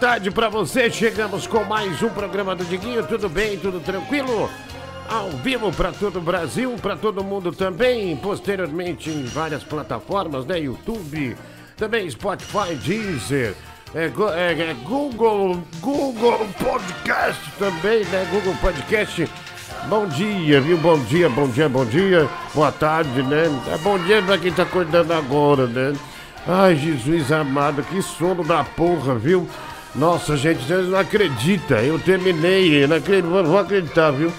tarde pra você. Chegamos com mais um programa do Diguinho. Tudo bem? Tudo tranquilo? Ao vivo pra todo o Brasil, pra todo mundo também. Posteriormente em várias plataformas, né? YouTube, também Spotify, Deezer, é, é, é, Google, Google Podcast também, né? Google Podcast. Bom dia, viu? Bom dia, bom dia, bom dia. Boa tarde, né? É bom dia pra quem tá acordando agora, né? Ai, Jesus amado, que sono da porra, viu? Nossa, gente, vocês não acreditam. Eu terminei, não acredito, vou acreditar, viu?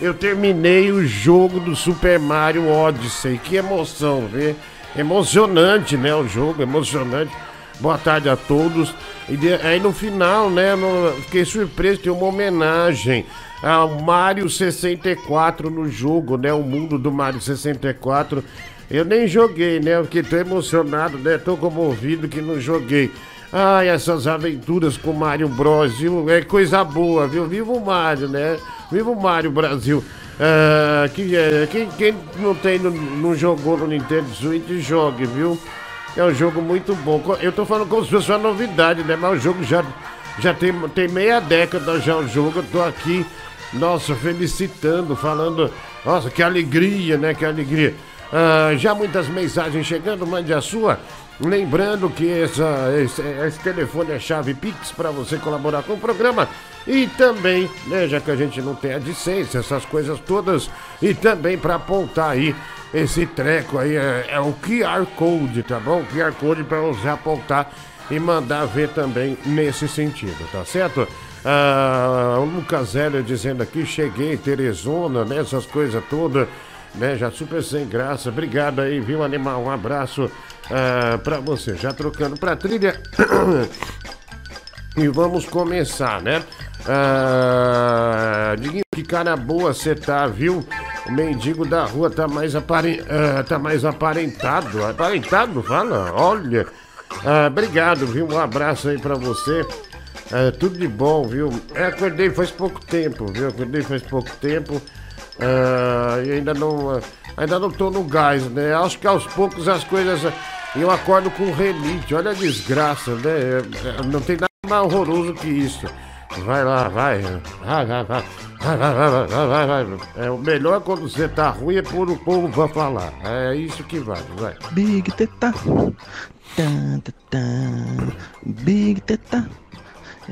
Eu terminei o jogo do Super Mario Odyssey. Que emoção, viu? Emocionante, né? O jogo, emocionante. Boa tarde a todos. E de- aí no final, né? no- fiquei surpreso, tem uma homenagem ao Mario 64 no jogo, né? O mundo do Mario 64. Eu nem joguei, né? Porque tô emocionado, né? Tô comovido que não joguei. Ai, essas aventuras com o Mario Bros, viu? É coisa boa, viu? Viva o Mario, né? Viva o Mario Brasil. Ah, que, é, quem, quem não tem, não, não jogou no Nintendo Switch, jogue, viu? É um jogo muito bom. Eu tô falando como se fosse uma novidade, né? Mas o jogo já, já tem, tem meia década já o jogo. Eu tô aqui, nossa, felicitando, falando, nossa, que alegria, né? Que alegria. Ah, já muitas mensagens chegando, mande a sua. Lembrando que essa, esse, esse telefone é chave Pix para você colaborar com o programa. E também, né, já que a gente não tem a licença, essas coisas todas, e também para apontar aí esse treco aí, é, é o QR Code, tá bom? QR Code para você apontar e mandar ver também nesse sentido, tá certo? Ah, o Lucas Hélio dizendo aqui, cheguei, Teresona, né, essas coisas todas, né, já super sem graça. Obrigado aí, viu, animal? Um abraço ah, pra você. Já trocando pra trilha. E vamos começar, né? Ah, Diguinho, que cara boa você tá, viu? O mendigo da rua tá mais, apare... ah, tá mais aparentado. Aparentado, fala? Olha. Obrigado, viu? Um abraço aí pra você. Tudo de bom, viu? É, acordei faz pouco tempo, viu? Acordei faz pouco tempo. Ah, e ainda não. ah, Ainda não tô no gás, né? Acho que aos poucos as coisas. Eu acordo com relite, olha a desgraça, né? É, é, Não tem nada mais horroroso que isso. Vai lá, vai. Vai, vai, vai. Vai, vai, vai, vai, vai, vai, vai. É, o melhor quando você tá ruim é pôr o povo pra falar. É isso que vale, vai. Big Teta. Tan, tan. Big Teta.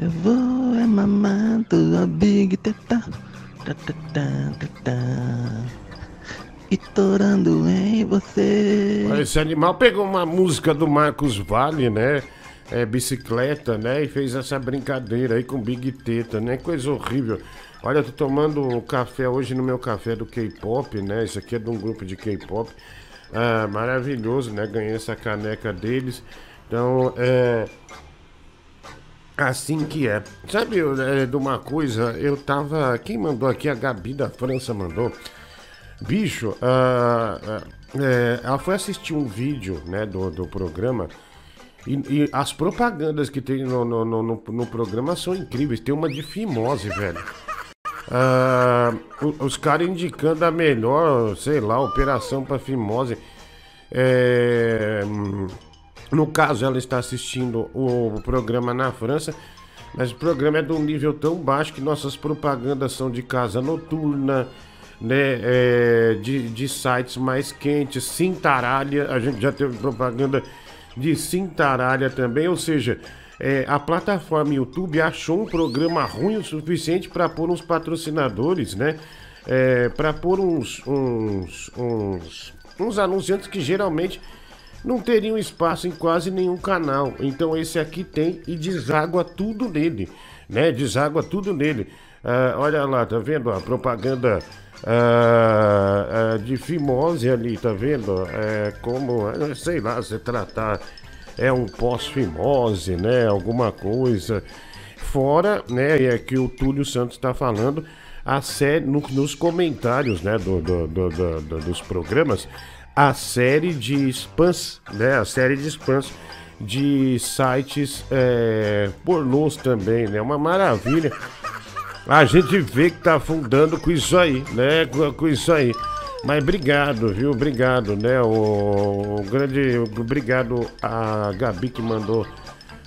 Eu vou é mamar tua Big Teta. E torando em você. Esse animal pegou uma música do Marcos Vale, né? É, bicicleta, né? E fez essa brincadeira aí com Big Teta, né? Coisa horrível. Olha, eu tô tomando café hoje no meu café do K-pop, né? Isso aqui é de um grupo de K-pop. Ah, maravilhoso, né? Ganhei essa caneca deles. Então, é. Assim que é. Sabe é, de uma coisa? Eu tava. Quem mandou aqui? A Gabi da França mandou. Bicho, ah, ah, é, ela foi assistir um vídeo né, do, do programa e, e as propagandas que tem no, no, no, no- no programa são incríveis. Tem uma de fimose, velho. O- os caras indicando a melhor, sei lá, operação para fimose. É, hum, no caso, ela está assistindo o programa na França, mas o programa é de um nível tão baixo que nossas propagandas são de casa noturna, né? é, de, de sites mais quentes, Cintaralha, a gente já teve propaganda de Cintaralha também, ou seja, é, a plataforma YouTube achou um programa ruim o suficiente para pôr uns patrocinadores, né? É, para pôr uns, uns, uns, uns anunciantes que geralmente não teriam espaço em quase nenhum canal. Então esse aqui tem e deságua tudo nele, né? Deságua tudo nele. Ah, olha lá, tá vendo a propaganda ah, ah, de fimose ali, tá vendo? É como, ah, sei lá, se tratar é um pós-fimose, né? Alguma coisa. Fora, né? É que o Túlio Santos está falando a série no- nos comentários, né? Do- do- do- dos programas, a série de spams, né? A série de spams de sites é, pornôs também, né? Uma maravilha. A gente vê que tá afundando com isso aí, né? Com, com isso aí. Mas obrigado, viu? Obrigado, né? O, o grande. Obrigado a Gabi que mandou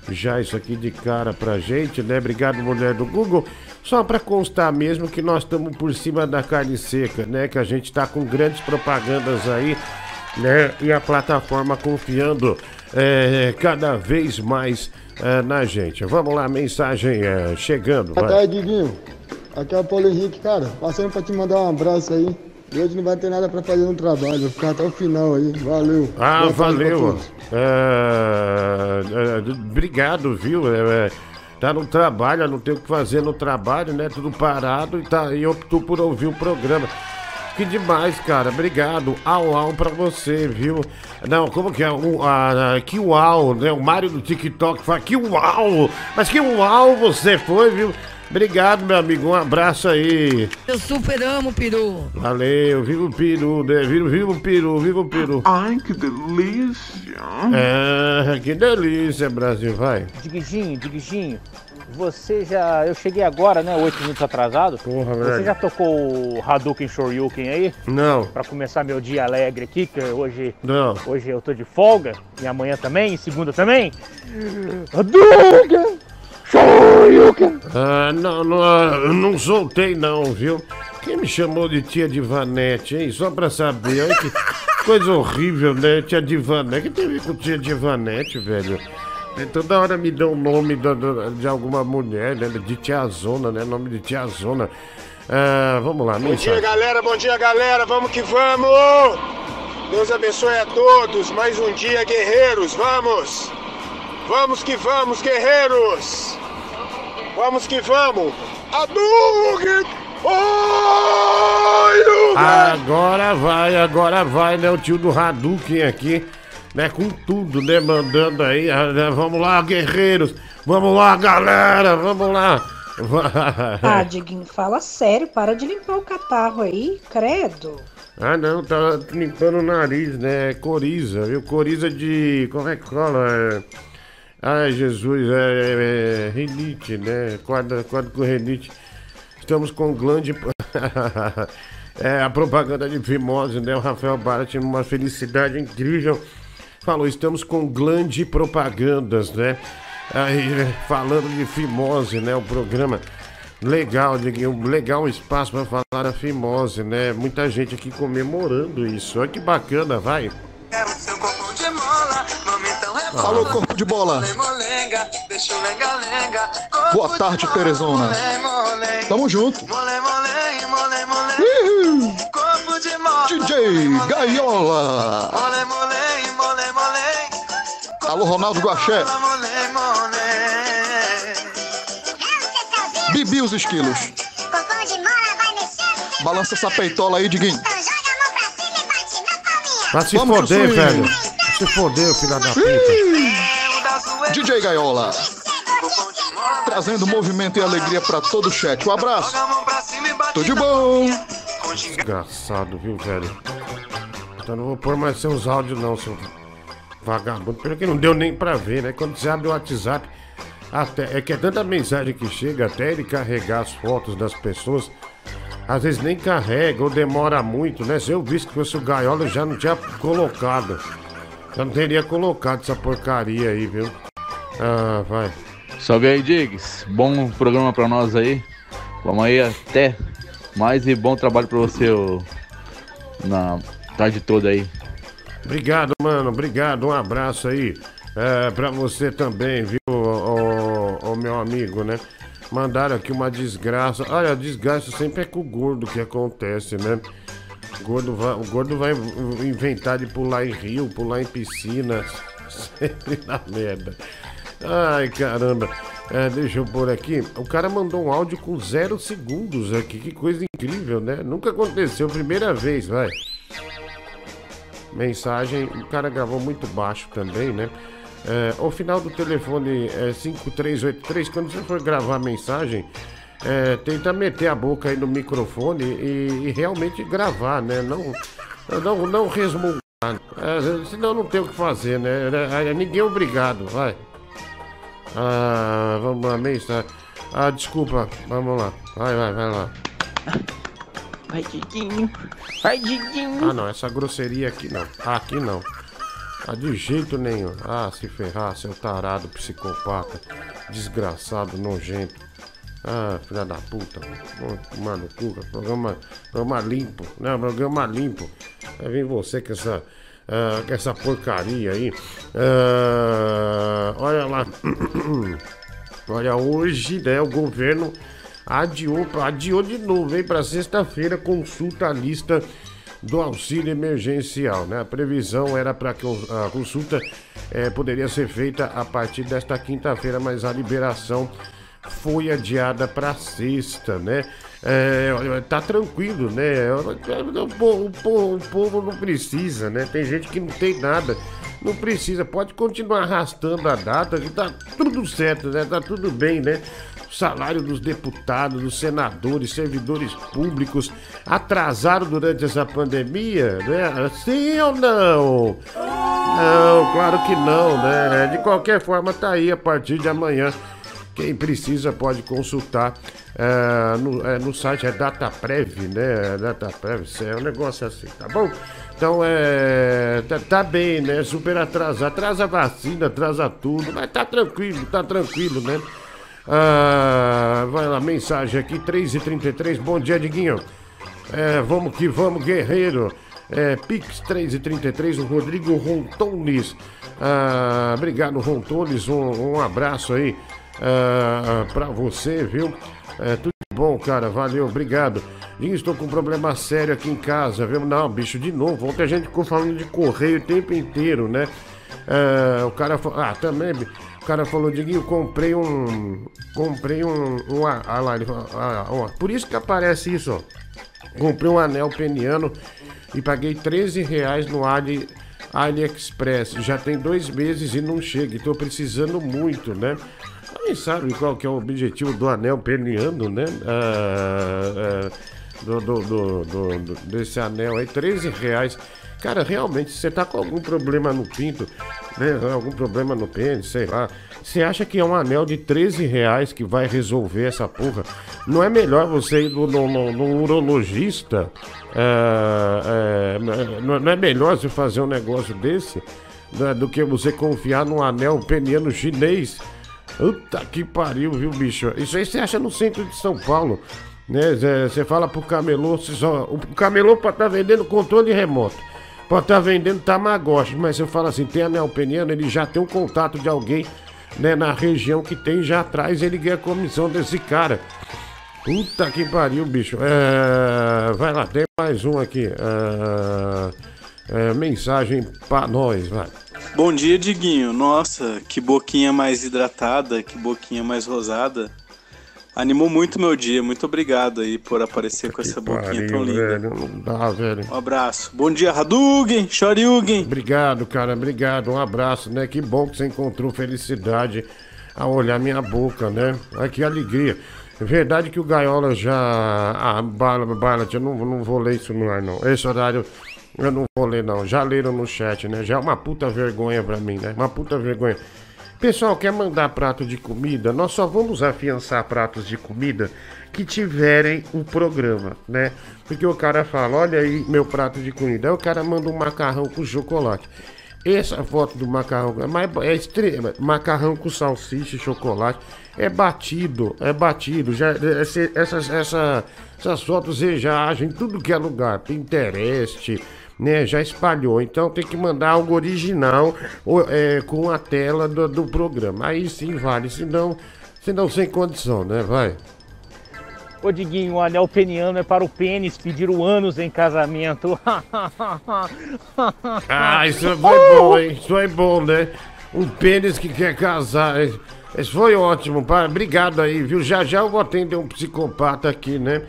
já isso aqui de cara pra gente, né? Obrigado, mulher do Google. Só pra constar mesmo que nós estamos por cima da carne seca, né? Que a gente tá com grandes propagandas aí, né? E a plataforma confiando é, cada vez mais é, na gente. Vamos lá, mensagem é, chegando. Boa tarde, Diguinho. Aqui é o Paulo Henrique, cara. Passando pra te mandar um abraço aí. E hoje não vai ter nada pra fazer no trabalho. Vou ficar até o final aí. Valeu. Ah, Boa valeu. É, é, obrigado, viu? Tá no trabalho, não tem o que fazer no trabalho, né? Tudo parado e, tá, e optou por ouvir o programa. Que demais, cara. Obrigado. Au, au pra você, viu? Não, como que é? O, a, a, que uau, né? O Mário do TikTok fala que uau. Mas que uau você foi, viu? Obrigado, meu amigo. Um abraço aí. Eu super amo o peru. Valeu, viva o peru, né? Viva, viva o peru, viva o peru. Ai, que delícia. É, que delícia, Brasil, vai. Diguinho, Diguinho, você já. Eu cheguei agora, né? Oito minutos atrasado. Porra, Você velho. já tocou o Hadouken Shoryuken aí? Não, Pra começar meu dia alegre aqui, que hoje, não. hoje eu tô de folga. E amanhã também, e segunda também. Hadouken Shoryuken. Ah, não, não, ah, eu não soltei não, viu? Quem me chamou de tia Divanete, hein? Só pra saber, olha que coisa horrível, né? Tia Divanete, que tem a ver com tia Divanete, velho? É, Toda hora me dão o nome da- da- de alguma mulher, né? De tiazona, né? Nome de tiazona. Ah, vamos lá, Bom dia, galera. Bom dia, galera. Vamos que vamos. Deus abençoe a todos. Mais um dia, guerreiros. Vamos. Vamos que vamos, guerreiros. Vamos que vamos. Hadouken! Agora vai, agora vai, né? O tio do Hadouken aqui, né? Com tudo, né? Mandando aí. ah, né, Vamos lá, guerreiros. Vamos lá, galera. Vamos lá. Ah, Diguinho, fala sério, para de limpar o catarro aí, credo. Ah, não, tá limpando o nariz, né? Coriza, viu? Coriza de. Como é que fala? É... Ai, Jesus, é, é, é rinite, né? Quadra, quadra com rinite. Estamos com glande. é, a propaganda de fimose, né? O Rafael Barat, uma felicidade incrível. Falou, estamos com glande propagandas, né? Aí, né, falando de fimose, né? O programa. Legal, legal espaço para falar da fimose, né? Muita gente aqui comemorando isso. Olha que bacana, vai. Alô, corpo de bola. Boa tarde, Teresona. Tamo junto. DJ Gaiola. Alô, Ronaldo Guaxé. Bibi os esquilos. Balança essa peitola aí, Diguinho. Vai se Vamos foder, velho. Se foder, filha da puta. DJ Gaiola. Trazendo movimento e alegria pra todo o chat. Um abraço. Tudo de bom. Desgraçado, viu, velho? Então não vou pôr mais seus áudios, não, seu vagabundo. Pelo que não deu nem pra ver, né? Quando você abre o WhatsApp, até, é que é tanta mensagem que chega até ele carregar as fotos das pessoas. Às vezes nem carrega ou demora muito, né? Se eu visse que fosse o Gaiola, eu já não tinha colocado. Já não teria colocado essa porcaria aí, viu? Ah, vai. Salve aí, Diggs. Bom programa pra nós aí. Vamos aí até mais e bom trabalho pra você ô, na tarde toda aí. Obrigado, mano. Obrigado. Um abraço aí é, pra você também, viu, ô, ô, ô, meu amigo, né? Mandaram aqui uma desgraça. Olha, a desgraça sempre é com o gordo que acontece, né? O gordo vai, o gordo vai inventar de pular em rio, pular em piscina. Sempre na merda. Ai, caramba. É, deixa eu pôr aqui. O cara mandou um áudio com zero segundos aqui. Que coisa incrível, né? Nunca aconteceu. Primeira vez, vai. Mensagem, o cara gravou muito baixo também, né? É, o final do telefone é 5383, quando você for gravar a mensagem, é, tenta meter a boca aí no microfone e, e realmente gravar, né? Não, não, não resmungar. É, senão não tem o que fazer, né? É, é, ninguém é obrigado, vai. Ah, vamos lá, mensagem. Ah, desculpa, vamos lá. Vai, vai, vai lá. Vai, Diguinho. Vai, Diguinho. Ah, não, essa grosseria aqui não. Ah, aqui não. Ah, de jeito nenhum. Ah, se ferrar, seu tarado, psicopata, desgraçado, nojento. Ah, filha da puta, mano, cuca, programa, programa limpo, né? Programa limpo. Aí vem você com essa, ah, com essa porcaria aí. Ah, olha lá. olha, hoje, né, o governo adiou, adiou de novo, hein, pra sexta-feira, consulta a lista do auxílio emergencial. Né? A previsão era para que a consulta eh, poderia ser feita a partir desta quinta-feira, mas a liberação foi adiada para sexta, né? É, tá tranquilo, né? O povo, o, o povo não precisa, né? Tem gente que não tem nada, não precisa, pode continuar arrastando a data, que tá tudo certo, né? Tá tudo bem, né? salário dos deputados, dos senadores, servidores públicos atrasaram durante essa pandemia, né? Sim ou não? Não, claro que não, né? De qualquer forma, tá aí a partir de amanhã. Quem precisa pode consultar é, no, é, no site, é DataPrev, né? DataPrev, é um negócio assim, tá bom? Então é. Tá, tá, bem, né? Super atrasado. Atrasa a vacina, atrasa tudo, mas tá tranquilo, tá tranquilo, né? Ah, vai lá, mensagem aqui, 3h33. Bom dia, Diguinho. É, vamos que vamos, guerreiro. É, Pix 3h33, o Rodrigo Rontones. Ah, obrigado, Rontones. Um, um abraço aí ah, pra você, viu? É, tudo bom, cara. Valeu, obrigado. Diguinho, estou com um problema sério aqui em casa, viu? Não, bicho, de novo. Ontem a gente ficou falando de correio o tempo inteiro, né? É, o cara falou. Ah, também. O cara falou, Diguinho, comprei um. Comprei um. um ah, lá, ele falou, ah, ó, por isso que aparece isso, ó. Comprei um anel peniano e paguei 13 reais no Ali, AliExpress. Já tem dois meses e não chega. Estou precisando muito, né? Alguém sabe qual que é o objetivo do anel peniano, né? Ah, ah, do, do, do, desse anel aí, 13 reais. Cara, realmente, você tá com algum problema no pinto, né? Algum problema no pênis, sei lá. Você acha que é um anel de 13 reais que vai resolver essa porra? Não é melhor você ir no, no, no, no urologista? É, é, não é melhor você fazer um negócio desse né, do que você confiar num anel peniano chinês? Puta que pariu, viu, bicho? Isso aí você acha no centro de São Paulo. Né? Você fala pro camelô, só, o camelô estar tá vendendo controle remoto. Estar tá vendendo Tamagotchi, mas eu falo assim, tem anel peniano, ele já tem um contato de alguém né, na região que tem, já atrás ele ganha a comissão desse cara. Puta que pariu, bicho. É, vai lá, tem mais um aqui. É, é, mensagem pra nós, vai. Bom dia, Diguinho. Nossa, que boquinha mais hidratada, que boquinha mais rosada. Animou muito meu dia. Muito obrigado aí por aparecer com essa boquinha pariu, tão linda. Velho, não dá, velho. Um abraço. Bom dia, Hadouken, Shoryugen. Obrigado, cara. Obrigado. Um abraço, né? Que bom que você encontrou felicidade a olhar minha boca, né? Ai, que alegria. É verdade que o Gaiola já. Ah, Bala, Bala, eu não, não vou ler isso no ar, não. Esse horário eu não vou ler, não. Já leram no chat, né? Já é uma puta vergonha pra mim, né? Uma puta vergonha. Pessoal, quer mandar prato de comida? Nós só vamos afiançar pratos de comida que tiverem o programa, né? Porque o cara fala, olha aí meu prato de comida. Aí o cara manda um macarrão com chocolate. Essa foto do macarrão é, extrema. Macarrão com salsicha e chocolate. É batido, é batido. Já, essa, essa, essas fotos já agem em tudo que é lugar. Pinterest, né, já espalhou. Então tem que mandar algo original é, com a tela do, do programa. Aí sim vale, senão, senão sem condição, né? Vai. Ô Diguinho, o anel peniano é para o pênis pedir o ânus em casamento. ah, isso foi bom, hein? Isso é bom, né? Um pênis que quer casar. Isso foi ótimo. Obrigado aí, viu? Já já eu vou atender um psicopata aqui, né?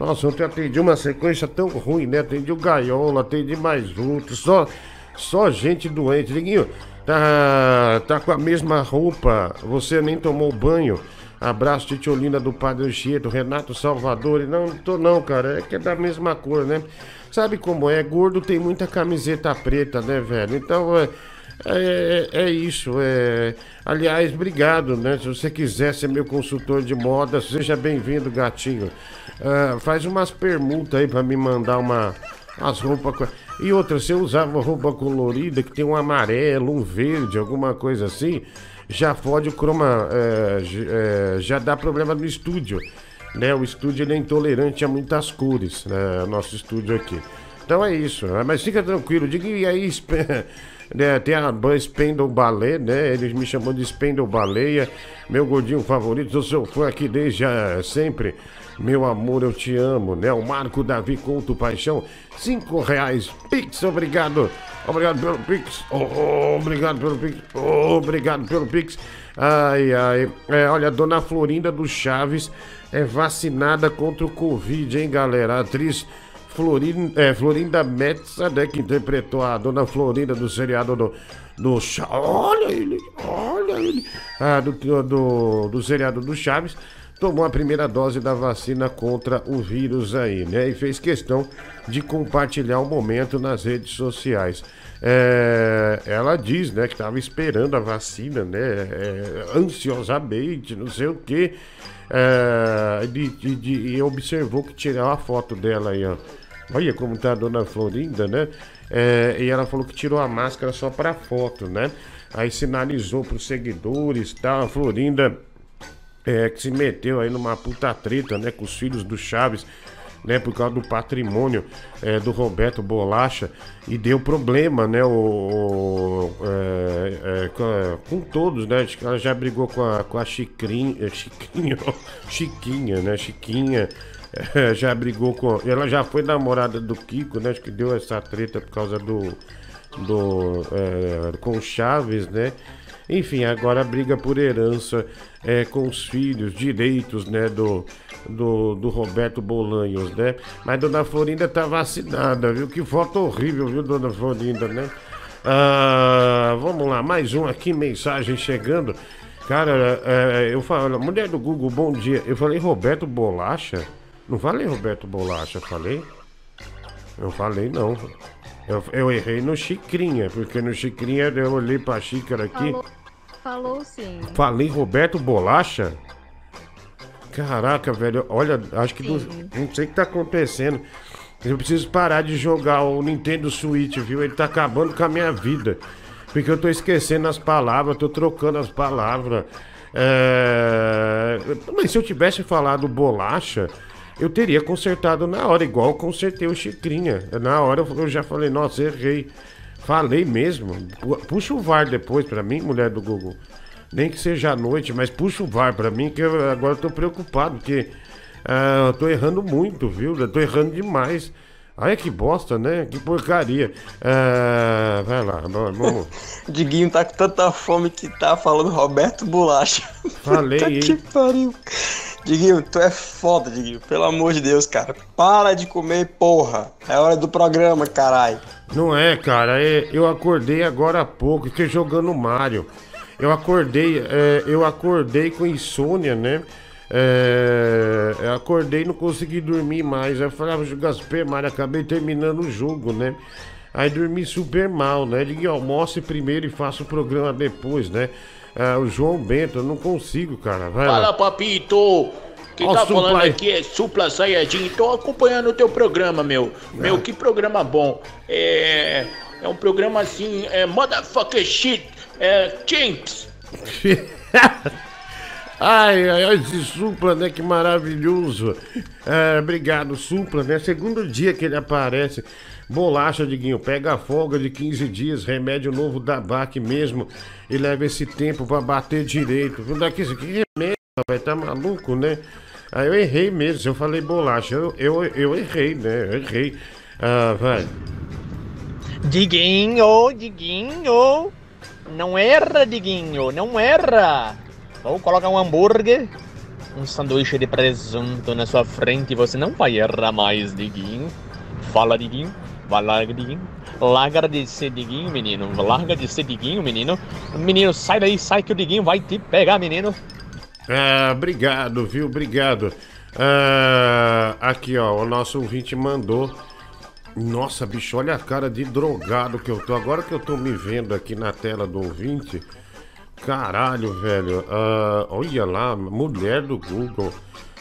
Nossa, ontem atendi uma sequência tão ruim, né? Atendi o Gaiola, atendi mais outros, só, só gente doente. Liguinho, tá, tá com a mesma roupa, você nem tomou banho. Abraço, Titiolina do Padre Anchieta, Renato Salvador. Não, não tô não, cara, é que é da mesma cor, né? Sabe como é? Gordo tem muita camiseta preta, né, velho? Então, é, é, é, isso. É... Aliás, obrigado, né? Se você quiser ser meu consultor de moda, seja bem-vindo, gatinho. Uh, faz umas permutas aí para me mandar uma, as roupas. E outra, você usava roupa colorida que tem um amarelo, um verde, alguma coisa assim, já fode o croma. é, é, já dá problema no estúdio. Né? O estúdio é intolerante a muitas cores, né? Nosso estúdio aqui. Então é isso, né? mas fica tranquilo, diga e aí, né, tem a banda Spendle Ballet, né? Eles me chamam de Spendle Baleia, meu gordinho favorito, eu sou fã aqui desde ah, sempre. Meu amor, eu te amo, né? O Marco Davi Couto Paixão, cinco reais, Pix, obrigado. Obrigado pelo Pix, oh, oh, obrigado pelo Pix, oh, obrigado pelo Pix. Ai, ai, é, olha, dona Florinda do Chaves é vacinada contra o Covid, hein, galera? Atriz Florinda, é, Florinda Metza, né, que interpretou a dona Florinda do seriado do, do Olha ele, olha ele. Ah, do, do, do seriado do Chaves, tomou a primeira dose da vacina contra o vírus aí, né? E fez questão de compartilhar o momento nas redes sociais. É, ela diz, né, que estava esperando a vacina, né, é, ansiosamente, não sei o quê. É, de- e observou que tirou a foto dela aí, ó. Olha como tá a dona Florinda, né? É, e ela falou que tirou a máscara só pra foto, né? Aí sinalizou pros seguidores, tá? A Florinda é, que se meteu aí numa puta treta, né, com os filhos do Chaves, né, por causa do patrimônio é, do Roberto Bolacha e deu problema, né, o, o- é, é, com, todos, né, acho que ela já brigou com a, com a é, Chiquinho, Chiquinha, né, Chiquinha, é, já brigou com, ela já foi namorada do Kiko, né, acho que deu essa treta por causa do, do, é, com Chaves, né, enfim, agora briga por herança é, com os filhos, direitos, né, do, do, do Roberto Bolanhos, né? Mas Dona Florinda tá vacinada, viu? Que foto horrível, viu, Dona Florinda, né? Ah, vamos lá, mais um aqui, mensagem chegando. Cara, é, eu falo, mulher do Google, bom dia. Eu falei Roberto Bolacha? Não falei Roberto Bolacha, falei? Eu falei não. Eu, eu errei no Chicrinha, porque no Chicrinha eu olhei pra xícara aqui. Falou, falou sim. Falei Roberto Bolacha? Caraca, velho, olha, acho que não, não sei o que tá acontecendo. Eu preciso parar de jogar o Nintendo Switch, viu? Ele tá acabando com a minha vida. Porque eu tô esquecendo as palavras, tô trocando as palavras. É... Mas se eu tivesse falado bolacha, eu teria consertado na hora, igual consertei o Chicrinha. Na hora eu já falei, nossa, errei. Falei mesmo. Pu- Puxa o VAR depois pra mim, mulher do Google. Nem que seja à noite, mas puxa o VAR pra mim, que eu agora tô preocupado, porque ah, eu tô errando muito, viu? Eu tô errando demais. Olha que bosta, né? Que porcaria. Ah, vai lá, vamos-. Diguinho tá com tanta fome que tá falando Roberto Bolacha. Falei, Puta que pariu. Diguinho, tu é foda, Diguinho. Pelo amor de Deus, cara. Para de comer, porra. É hora do programa, caralho. Não é, cara, é, eu acordei agora há pouco, fiquei jogando Mario. Eu acordei, é, eu acordei com insônia, né? É, eu acordei e não consegui dormir mais. Aí Eu falei, ah, Super Mario, acabei terminando o jogo, né? Aí dormi super mal, né? Liguei almoce primeiro e faço o programa depois, né? Ah, o João Bento, eu não consigo, cara. Vai Fala, lá. papito! Quem Ó, tá Supla falando aqui é Supla Sayajin. Tô acompanhando o teu programa, meu. Meu, que programa bom. É. É um programa assim, é motherfucker shit, é champs. Ai, ai, ai, esse Supla, né? Que maravilhoso. É, obrigado, Supla, né? Segundo dia que ele aparece. Bolacha, Diguinho, pega a folga de 15 dias, remédio novo da BAC mesmo, e leva esse tempo pra bater direito. Daqui, isso aqui remédio, rapaz, tá maluco, né? Aí eu errei mesmo, eu falei bolacha, eu, eu, eu errei, né? Eu errei. Ah, vai. Diguinho, Diguinho. Não erra, Diguinho, não erra. Ou coloca um hambúrguer, um sanduíche de presunto na sua frente e você não vai errar mais, Diguinho. Fala, Diguinho. Vai lá, Diguinho. Larga de ser Diguinho, menino. Larga de ser Diguinho, menino. Menino, sai daí, sai que o Diguinho vai te pegar, menino. Ah, obrigado, viu? Obrigado. Ah, aqui, ó, o nosso ouvinte mandou. Nossa, bicho, olha a cara de drogado que eu tô. Agora que eu tô me vendo aqui na tela do ouvinte. Caralho, velho. Ah, olha lá, mulher do Google.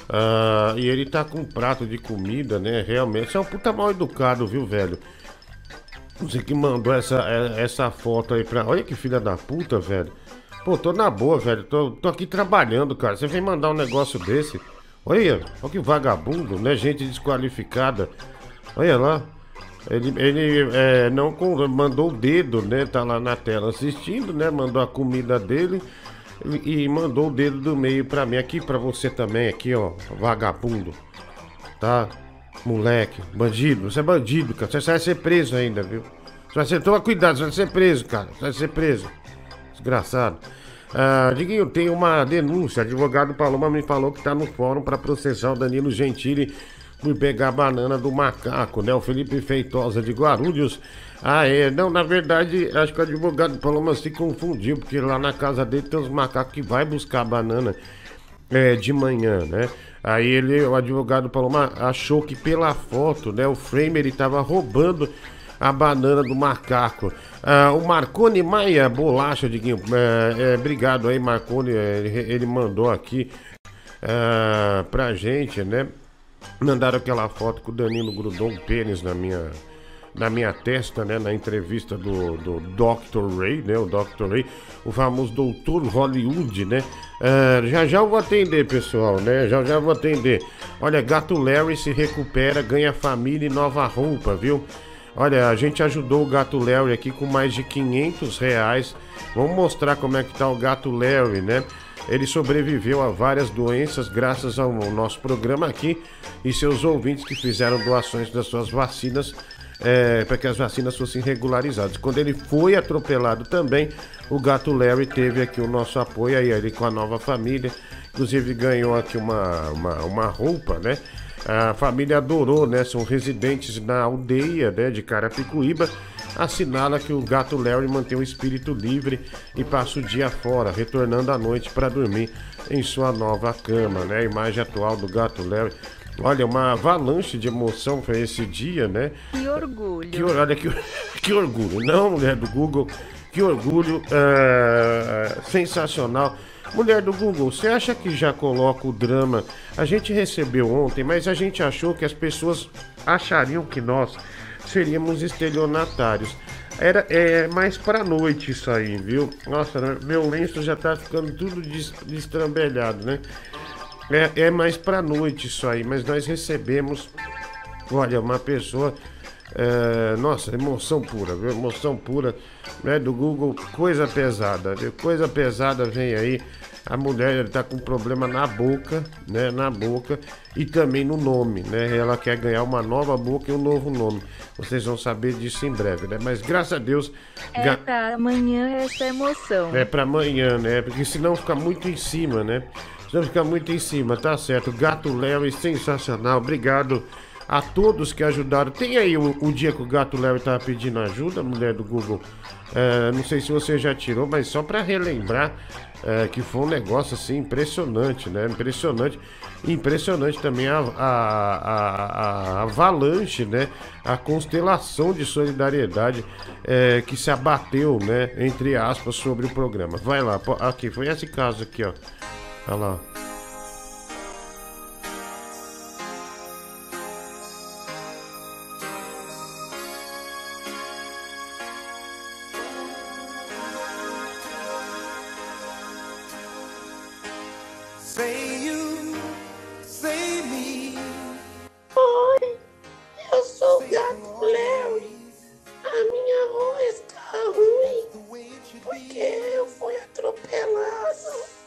Ah, e ele tá com um prato de comida, né? Realmente. Você é um puta mal educado, viu, velho? Você que mandou essa, é- essa foto aí pra. Olha que filha da puta, velho. Pô, tô na boa, velho. Tô, tô aqui trabalhando, cara. Você vem mandar um negócio desse. Olha, olha que vagabundo, né? Gente desqualificada. Olha lá. Ele, ele é, não mandou o dedo, né? Tá lá na tela assistindo, né? Mandou a comida dele e, mandou o dedo do meio pra mim. Aqui pra você também, aqui, ó. Vagabundo. Tá? Moleque, bandido. Você é bandido, cara. Você vai ser preso ainda, viu? Você vai ser. Toma cuidado, você vai ser preso, cara. Você vai ser preso. Desgraçado. Ah, Diguinho, tem uma denúncia. Advogado Paloma me falou que tá no fórum para processar o Danilo Gentili por pegar a banana do macaco, né? O Felipe Feitosa de Guarulhos. Ah, é. Não, na verdade, acho que o advogado Paloma se confundiu, porque lá na casa dele tem uns macacos que vai buscar a banana é, de manhã, né? Aí ele, o advogado Paloma, achou que pela foto, né? O frame ele tava roubando a banana do macaco. Ah, o Marcone Maia Bolacha, Diguinho, é, é, obrigado aí, Marcone, é, ele, ele mandou aqui ah, pra gente, né? Mandaram aquela foto que o Danilo grudou um pênis na minha, na minha testa, né? Na entrevista do, do Dr. Ray, né? O Dr. Ray, o famoso doutor Hollywood, né? Ah, já já eu vou atender, pessoal, né? Já já eu vou atender. Olha, Gato Larry se recupera, ganha família e nova roupa, viu? Olha, a gente ajudou o Gato Larry aqui com mais de 500 reais. Vamos mostrar como é que tá o Gato Larry, né? Ele sobreviveu a várias doenças graças ao nosso programa aqui e seus ouvintes que fizeram doações das suas vacinas é, para que as vacinas fossem regularizadas. Quando ele foi atropelado também, o Gato Larry teve aqui o nosso apoio aí, ele com a nova família. Inclusive ganhou aqui uma, uma, uma roupa, né? A família adorou, né? São residentes na aldeia né, de Carapicuíba. Assinala que o gato Larry mantém o espírito livre e passa o dia fora, retornando à noite para dormir em sua nova cama, né? A imagem atual do gato Larry. Olha, uma avalanche de emoção foi esse dia, né? Que orgulho. Que, olha que, que orgulho, não, mulher do Google, que orgulho é, sensacional. Mulher do Google, você acha que já coloca o drama? A gente recebeu ontem, mas a gente achou que as pessoas achariam que nós seríamos estelionatários. Era é mais pra noite isso aí, viu? Nossa, meu lenço já tá ficando tudo des- destrambelhado, né? É, é mais pra noite isso aí, mas nós recebemos, olha, uma pessoa, é, nossa, emoção pura, viu? Emoção pura, né? Do Google, coisa pesada, viu? Coisa pesada vem aí. A mulher está com problema na boca, né? Na boca e também no nome, né? Ela quer ganhar uma nova boca e um novo nome. Vocês vão saber disso em breve, né? Mas graças a Deus, É ga- pra amanhã essa emoção. é pra amanhã, né? Porque senão fica muito em cima, né? Senão fica muito em cima, tá certo. Gato Larry, sensacional. Obrigado a todos que ajudaram. Tem aí o, o dia que o Gato Larry tava pedindo ajuda, mulher do Google. É, não sei se você já tirou, mas só pra relembrar é, que foi um negócio assim impressionante, né? Impressionante. Impressionante também a, a, a, a avalanche, né? A constelação de solidariedade é, que se abateu, né? Entre aspas, sobre o programa. Vai lá, aqui, foi esse caso aqui, ó. Olha lá. Porque eu fui atropelado.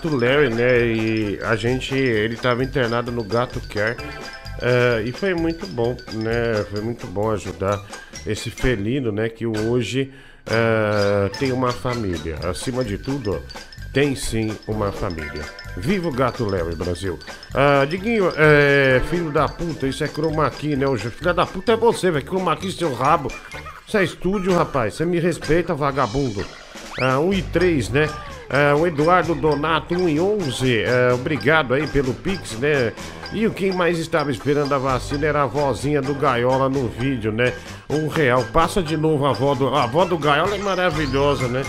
Gato Larry, né? E a gente, ele tava internado no Gato Care. é, e foi muito bom, né? Foi muito bom ajudar esse felino, né, que hoje ah, tem uma família. Acima de tudo, tem sim uma família. Viva o gato Léo, Brasil. Ah, Diguinho, é, filho da puta, isso é chroma key, né? O filho da puta é você, velho. Chroma key, seu rabo. Isso é estúdio, rapaz. Você me respeita, vagabundo. Ah, 1 e 3, né? Ah, o Eduardo Donato, 1 e 11. Ah, obrigado aí pelo Pix, né? E o quem mais estava esperando a vacina era a vozinha do Gaiola no vídeo, né? Um real. Passa de novo a avó do. A avó do Gaiola é maravilhosa, né?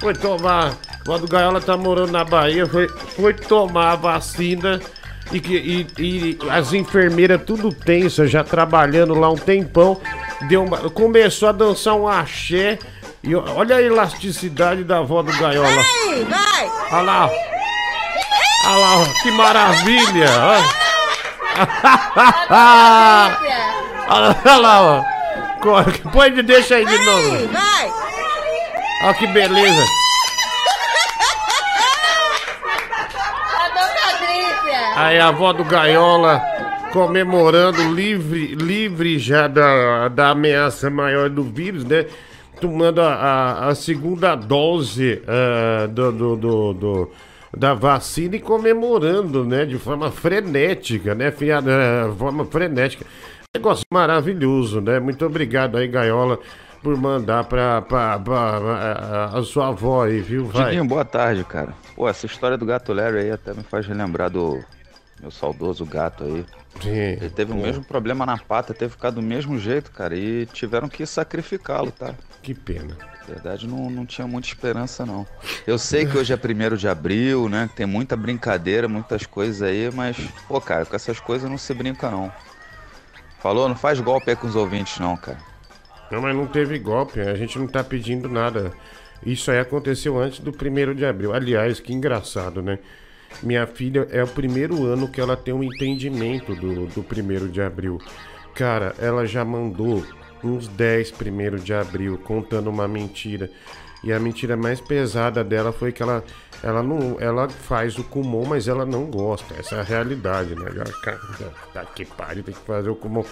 Foi tomar. A avó do Gaiola tá morando na Bahia, foi, foi tomar a vacina. E, que- e- e as enfermeiras tudo tensa, já trabalhando lá um tempão. Deu uma- começou a dançar um axé. E olha a elasticidade da avó do Gaiola. vai! Olha lá. Olha lá, que maravilha! Olha lá, ó. Põe, deixa aí de novo. Vai! Olha que beleza. Trícia! Aí a avó do Gaiola comemorando livre, livre já da, da ameaça maior do vírus, né? Tomando a, a, a segunda dose ah, do, do, do- do- da vacina e comemorando, né? De forma frenética, né? Fiada, eh, forma frenética. Negócio maravilhoso, né? Muito obrigado aí, Gaiola, por mandar pra, pra, pra- a, a sua avó aí, viu? Vai. Diguinho, boa tarde, cara. Pô, essa história do gato Larry aí até me faz relembrar do meu saudoso gato aí. Ele teve o pô. mesmo problema na pata, teve ficado do mesmo jeito, cara, e tiveram que sacrificá-lo, tá? Que pena. Na verdade, não, não tinha muita esperança, não. Eu sei que hoje é primeiro de abril, né? que Tem muita brincadeira, muitas coisas aí, mas, pô, cara, com essas coisas não se brinca, não. Falou? Não faz golpe aí com os ouvintes, não, cara. Não, mas não teve golpe, a gente não tá pedindo nada. Isso aí aconteceu antes do primeiro de abril. Aliás, que engraçado, né? Minha filha é o primeiro ano que ela tem um entendimento do, do primeiro de abril. Cara, ela já mandou uns 10 primeiro de abril contando uma mentira. E a mentira mais pesada dela foi que ela, ela não, ela faz o Kumon, mas ela não gosta. Essa é a realidade, né? Cara, tá que pariu, tem que fazer o Kumon.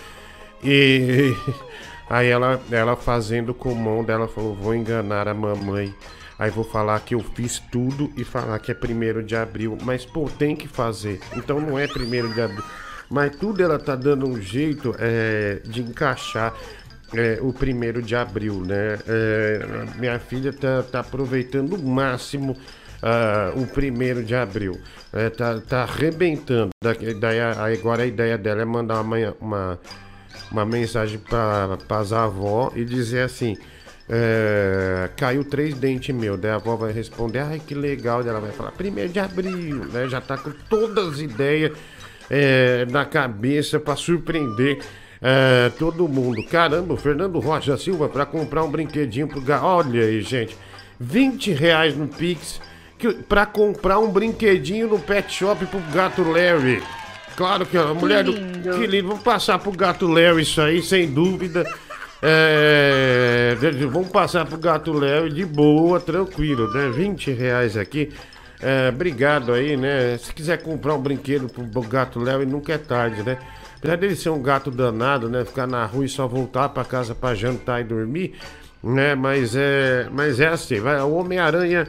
E aí ela, ela fazendo com mão dela falou: vou enganar a mamãe. Aí vou falar que eu fiz tudo e falar que é primeiro de abril. Mas, pô, tem que fazer. Então não é primeiro de abril. Mas tudo ela tá dando um jeito é, de encaixar é, o primeiro de abril, né? É, minha filha tá, tá aproveitando o máximo ah, o primeiro de abril. É, tá, tá arrebentando. Da- Daí, agora a ideia dela é mandar uma, uma, uma mensagem para as avó e dizer assim: é, caiu três dentes meu. Daí a avó vai responder: ai que legal. Daí ela vai falar: primeiro de abril, né? Já tá com todas as ideias é, na cabeça para surpreender. é, todo mundo. Caramba, o Fernando Rocha Silva para comprar um brinquedinho pro gato. Olha aí, gente. 20 reais no Pix que, pra comprar um brinquedinho no pet shop pro gato Larry. Claro que a mulher do. lindo. Que lindo. Vamos passar pro gato Larry isso aí, sem dúvida. É, vamos passar pro gato Larry de boa, tranquilo, né? 20 reais aqui. É, obrigado aí, né? Se quiser comprar um brinquedo pro gato Larry, nunca é tarde, né? Apesar dele ser um gato danado, né? Ficar na rua e só voltar pra casa pra jantar e dormir, né? Mas é, mas é assim, vai, o Homem-Aranha,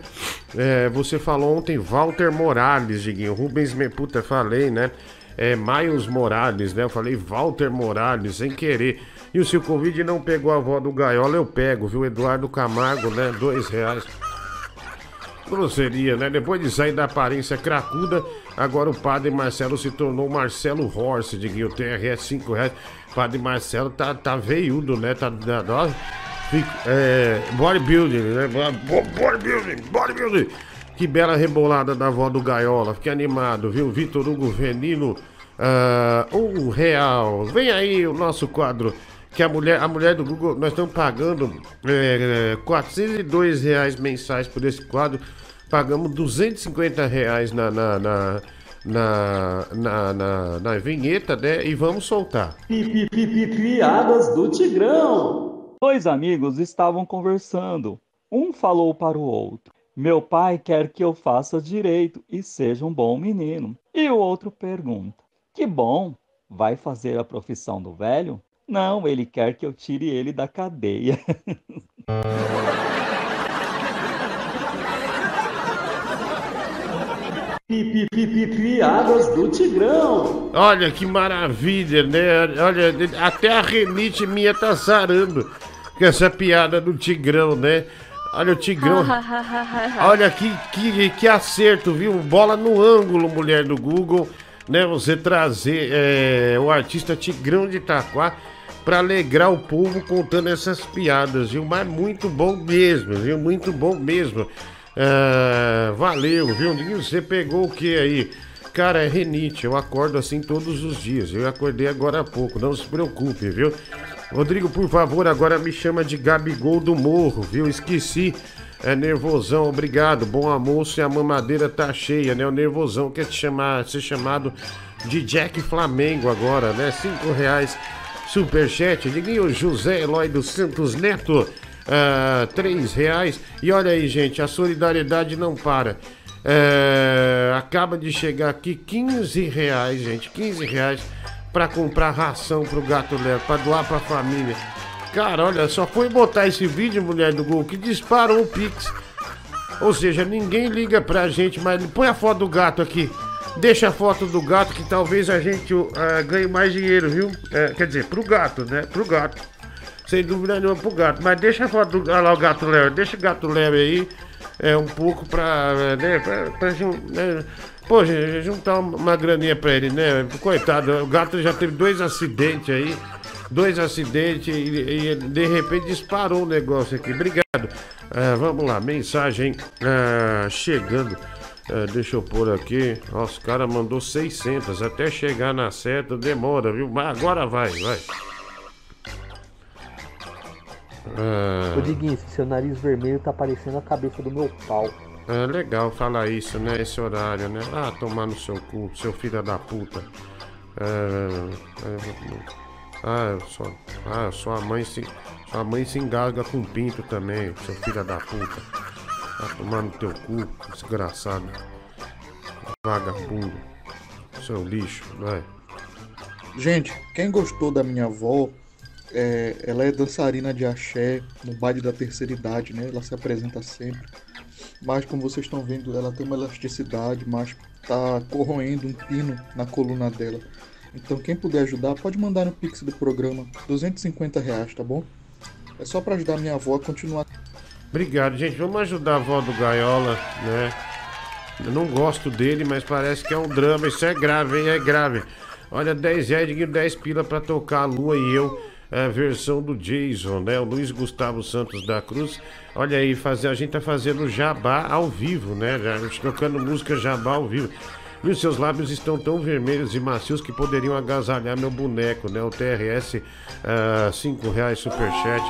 é, você falou ontem, Walter Morales, Diguinho, Rubens, me puta, falei, né? É, Miles Morales, né? Eu falei Walter Morales, sem querer. E se o Covid não pegou a avó do Gaiola, eu pego, viu? Eduardo Camargo, né? Dois reais. Grosseria, né? Depois de sair da aparência cracuda, agora o padre Marcelo se tornou Marcelo Horst, Diguinho. TRS 5 reais. Padre Marcelo tá, tá veiudo, né? Tá, tá, tá- é, bodybuilding, né? Bo- Bodybuilding, bodybuilding. Que bela rebolada da avó do Gaiola. Fiquei animado, viu? Vitor Hugo Venino, ah, um real. Vem aí o nosso quadro. Que a mulher, a mulher do Google, nós estamos pagando é, 402 reais mensais por esse quadro. Pagamos 250 reais na, na, na, na, na, na- na vinheta, né? E vamos soltar. Piadas do Tigrão. Dois amigos estavam conversando. Um falou para o outro: Meu pai quer que eu faça direito e seja um bom menino. E o outro pergunta: Que bom, vai fazer a profissão do velho? Não, ele quer que eu tire ele da cadeia. Pi- pi- pi- Piadas do Tigrão. Olha que maravilha, né? Olha, até a renite minha tá sarando com essa piada do Tigrão, né? Olha o Tigrão. Olha que, que, que acerto, viu? Bola no ângulo, mulher do Google, né? Você trazer é, o artista Tigrão de Itaquá pra alegrar o povo contando essas piadas, viu? Mas muito bom mesmo, viu? Muito bom mesmo. Ah, valeu, viu? Você pegou o que aí? Cara, é renite, eu acordo assim todos os dias. Eu acordei agora há pouco, não se preocupe, viu? Rodrigo, por favor, agora me chama de Gabigol do Morro, viu? Esqueci. É nervosão, obrigado. Bom almoço e a mamadeira tá cheia, né? O nervosão quer te chamar, ser chamado de Jack Flamengo agora, né? Cinco reais superchat. Diguinho José Eloy dos Santos Neto, ah, três reais. E olha aí, gente, a solidariedade não para. É, acaba de chegar aqui 15 reais, gente, 15 reais pra comprar ração pro gato Léo, pra doar pra família. Cara, olha, só foi botar esse vídeo, mulher do Gol, que disparou o Pix. Ou seja, ninguém liga pra gente, mas põe a foto do gato aqui. Deixa a foto do gato que talvez a gente ah, ganhe mais dinheiro, viu? É, quer dizer, pro gato, né? Pro gato. Sem dúvida nenhuma pro gato. Mas deixa a foto do. Olha lá o gato Léo. Deixa o gato Léo aí. É um pouco pra. Né, pra, pra né, Pô, juntar uma graninha pra ele, né? Coitado, o gato já teve dois acidentes aí. Dois acidentes e, e de repente disparou o negócio aqui. Obrigado. Ah, vamos lá, mensagem ah, chegando. Ah, deixa eu pôr aqui. Nossa, o cara mandou 600. Até chegar na seta demora, viu? Mas agora vai, vai. Ah, Ô Diguinho, seu nariz vermelho tá parecendo a cabeça do meu pau. É legal falar isso, né? Esse horário, né? Ah, tomar no seu cu, seu filho da puta. É, é, ah, sua, ah, sua mãe se. Sua mãe se engasga com pinto também, seu filho da puta. Ah, tomar no teu cu, desgraçado. Vagabundo. Seu lixo, vai. Gente, quem gostou da minha avó, é, ela é dançarina de axé no baile da terceira idade, né? Ela se apresenta sempre. Mas como vocês estão vendo, ela tem uma elasticidade, mas tá corroendo um pino na coluna dela. Então quem puder ajudar, pode mandar no Pix do programa, 250 reais, tá bom? É só pra ajudar minha avó a continuar. Obrigado, gente. Vamos ajudar a avó do Gaiola, né? Eu não gosto dele, mas parece que é um drama. Isso é grave, hein? É grave. Olha, 10 reais, Diguinho, 10 pila pra tocar a Lua e eu. É, versão do Jason, né? O Luiz Gustavo Santos da Cruz. Olha aí, fazer, a gente tá fazendo jabá ao vivo, né? Já, tocando música jabá ao vivo. E os seus lábios estão tão vermelhos e macios que poderiam agasalhar meu boneco, né? O TRS, 5 reais superchat.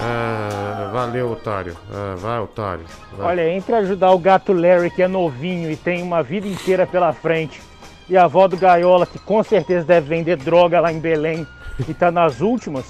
Ah, valeu, otário. Ah, vai, otário. Vai. Olha, entre ajudar o gato Larry, que é novinho e tem uma vida inteira pela frente, e a avó do Gaiola, que com certeza deve vender droga lá em Belém e tá nas últimas,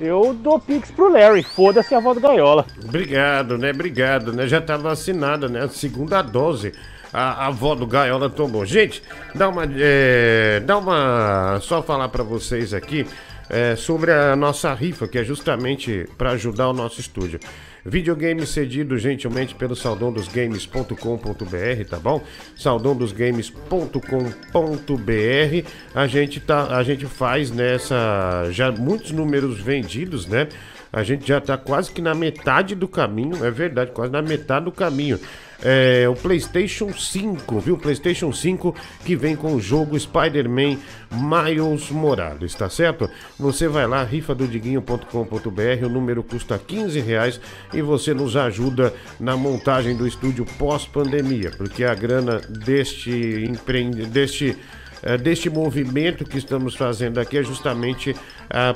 eu dou pix pro Larry. Foda-se a avó do Gaiola. Obrigado, né? Obrigado, né? Já tá vacinada, né? Segunda dose. A, avó do Gaiola tomou. Gente, dá uma. é, dá uma. Só falar pra vocês aqui é, sobre a nossa rifa, que é justamente pra ajudar o nosso estúdio. Videogame cedido gentilmente pelo saudondosgames.com.br, tá bom? saudondosgames.com.br. A gente tá, a gente faz nessa já muitos números vendidos, né? A gente já tá quase que na metade do caminho, é verdade, quase na metade do caminho. É, o PlayStation 5, viu? PlayStation 5 que vem com o jogo Spider-Man Miles Morales, tá certo? Você vai lá, rifadodiguinho.com.br, o número custa 15 reais e você nos ajuda na montagem do estúdio pós-pandemia, porque a grana deste empreende, deste eh, deste movimento que estamos fazendo aqui é justamente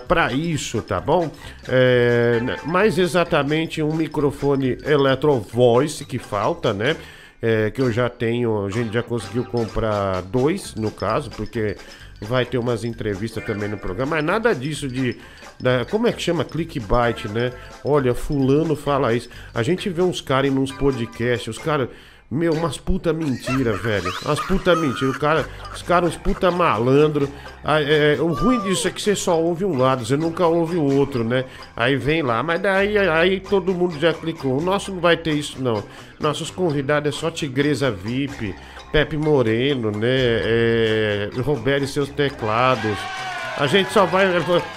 para isso, tá bom? É, né, mais exatamente um microfone Electro Voice que falta, né? É, que eu já tenho, a gente já conseguiu comprar dois, no caso, porque vai ter umas entrevistas também no programa, mas nada disso de. da- como é que chama? Clickbait, né? Olha, fulano fala isso. A gente vê uns caras em uns podcasts, os caras Meu, umas puta mentira, velho. Umas puta mentira. O cara, os caras, uns puta malandro. Ah, é, o ruim disso é que você só ouve um lado, você nunca ouve o outro, né? Aí vem lá, mas daí aí todo mundo já clicou. O nosso não vai ter isso, não. Nossos convidados é só Tigresa VIP, Pepe Moreno, né? É, Roberto e seus teclados. A gente só vai.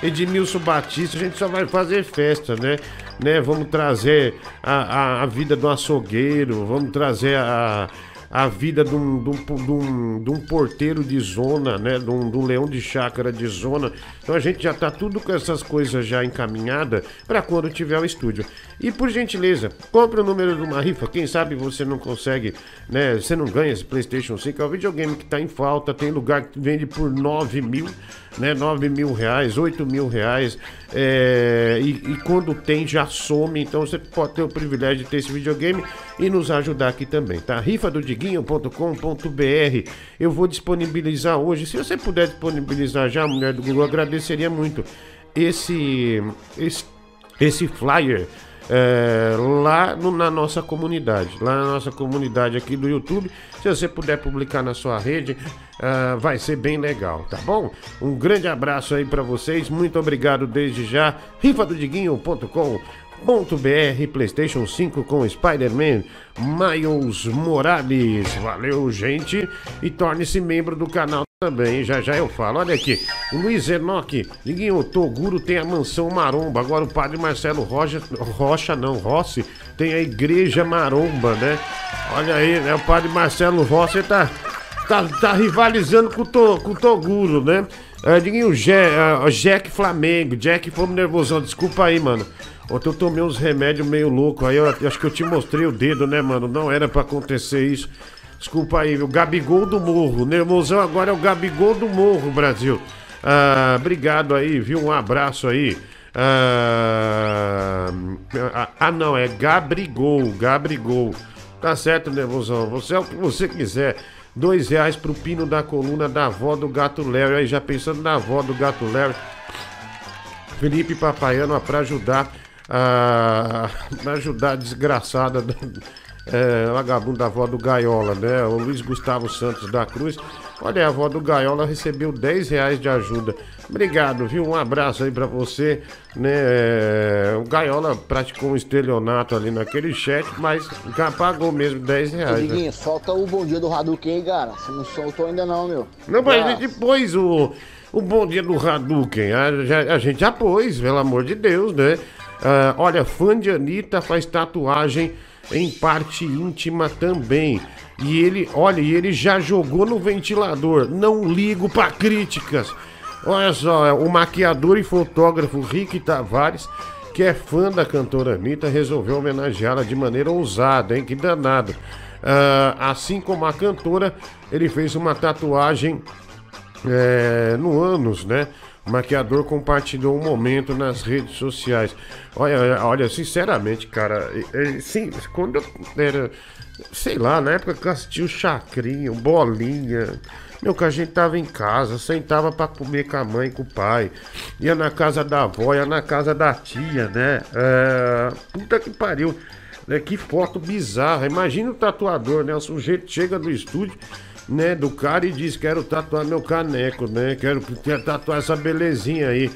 Edmilson Batista, a gente só vai fazer festa, né? né? Vamos trazer a, a, a vida do açougueiro, vamos trazer a, a vida de um, de, um, de, um, de um porteiro de zona, né? De um, de um leão de chácara de zona. Então a gente já tá tudo com essas coisas já encaminhada para quando tiver o estúdio. E por gentileza, compre o número de uma rifa. Quem sabe você não consegue, né? Você não ganha esse PlayStation 5. É o videogame que tá em falta. Tem lugar que vende por 9 mil, né? 9 mil reais, 8 mil reais. É, e, e quando tem, já some. Então você pode ter o privilégio de ter esse videogame e nos ajudar aqui também, tá? rifa do diguinho.com.br. Eu vou disponibilizar hoje. Se você puder disponibilizar já, mulher do Google, agradeceria muito. Esse, esse, esse flyer é, lá no- na nossa comunidade, lá na nossa comunidade aqui do YouTube. Se você puder publicar na sua rede, ah, vai ser bem legal, tá bom? Um grande abraço aí pra vocês, muito obrigado desde já. rifadodiguinho.com .br PlayStation 5 com Spider-Man Miles Morales. Valeu, gente. E torne-se membro do canal também. Já já eu falo. Olha aqui. O Luiz Enoque. O Toguro tem a mansão Maromba. Agora o padre Marcelo Rocha, Rocha não, Rossi, tem a igreja Maromba, né? Olha aí, né? O padre Marcelo Rossi tá, tá, tá rivalizando com o, to, com o Toguro, né? É, Diguinho, Jack, Jack Flamengo. Jack fomos nervosão. Desculpa aí, mano. Ontem eu tomei uns remédios meio louco aí, eu acho que eu te mostrei o dedo, né, mano? Não era pra acontecer isso. Desculpa aí, o Gabigol do Morro. Nervosão agora é o Gabigol do Morro, Brasil. Ah, obrigado aí, viu? Um abraço aí. Ah, ah, ah, não, é Gabrigol, Gabrigol. Tá certo, nervosão. Você é o que você quiser. Dois reais pro pino da coluna da avó do Gato Léo. Aí já pensando na avó do Gato Léo. Felipe Papaiano para ajudar a pra ajudar a desgraçada do, é, vagabundo da avó do Gaiola, né? O Luiz Gustavo Santos da Cruz. Olha, a avó do Gaiola recebeu 10 reais de ajuda. Obrigado, viu? Um abraço aí pra você, né? É, O Gaiola praticou um estelionato ali naquele chat, mas já pagou mesmo 10 Ô, reais. né? Diguinho, solta o bom dia do Hadouken aí, cara. Você não soltou ainda não, meu. Não, mas depois o, o bom dia do Hadouken, a, a gente já pôs, pelo amor de Deus, né? Ah, olha, fã de Anitta faz tatuagem em parte íntima também. E ele, olha, ele já jogou no ventilador. Não ligo pra críticas. Olha só, o maquiador e fotógrafo Rick Tavares, que é fã da cantora Anitta, resolveu homenageá-la de maneira ousada, hein? Que danado. Ah, assim como a cantora, ele fez uma tatuagem é, no ânus, né? Maquiador compartilhou um momento nas redes sociais. Olha, olha, sinceramente, cara, é, é, sim, quando eu era, sei lá, na época que eu assistia o Chacrinho, Bolinha, meu, que a gente tava em casa, sentava pra comer com a mãe, com o pai, ia na casa da avó, ia na casa da tia, né? É, puta que pariu. né? Que foto bizarra. Imagina o tatuador, né? O sujeito chega no estúdio, né, do cara e diz: Quero tatuar meu caneco, né? Quero, tatuar essa belezinha aí.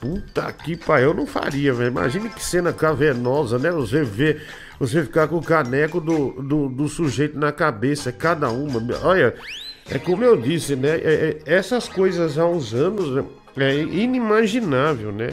Puta que pariu, eu não faria, velho. Imagina que cena cavernosa, né? Você vê, você ficar com o caneco do, do, do sujeito na cabeça, cada uma. Olha, é como eu disse, né? é- é- essas coisas há uns anos né, é inimaginável, né?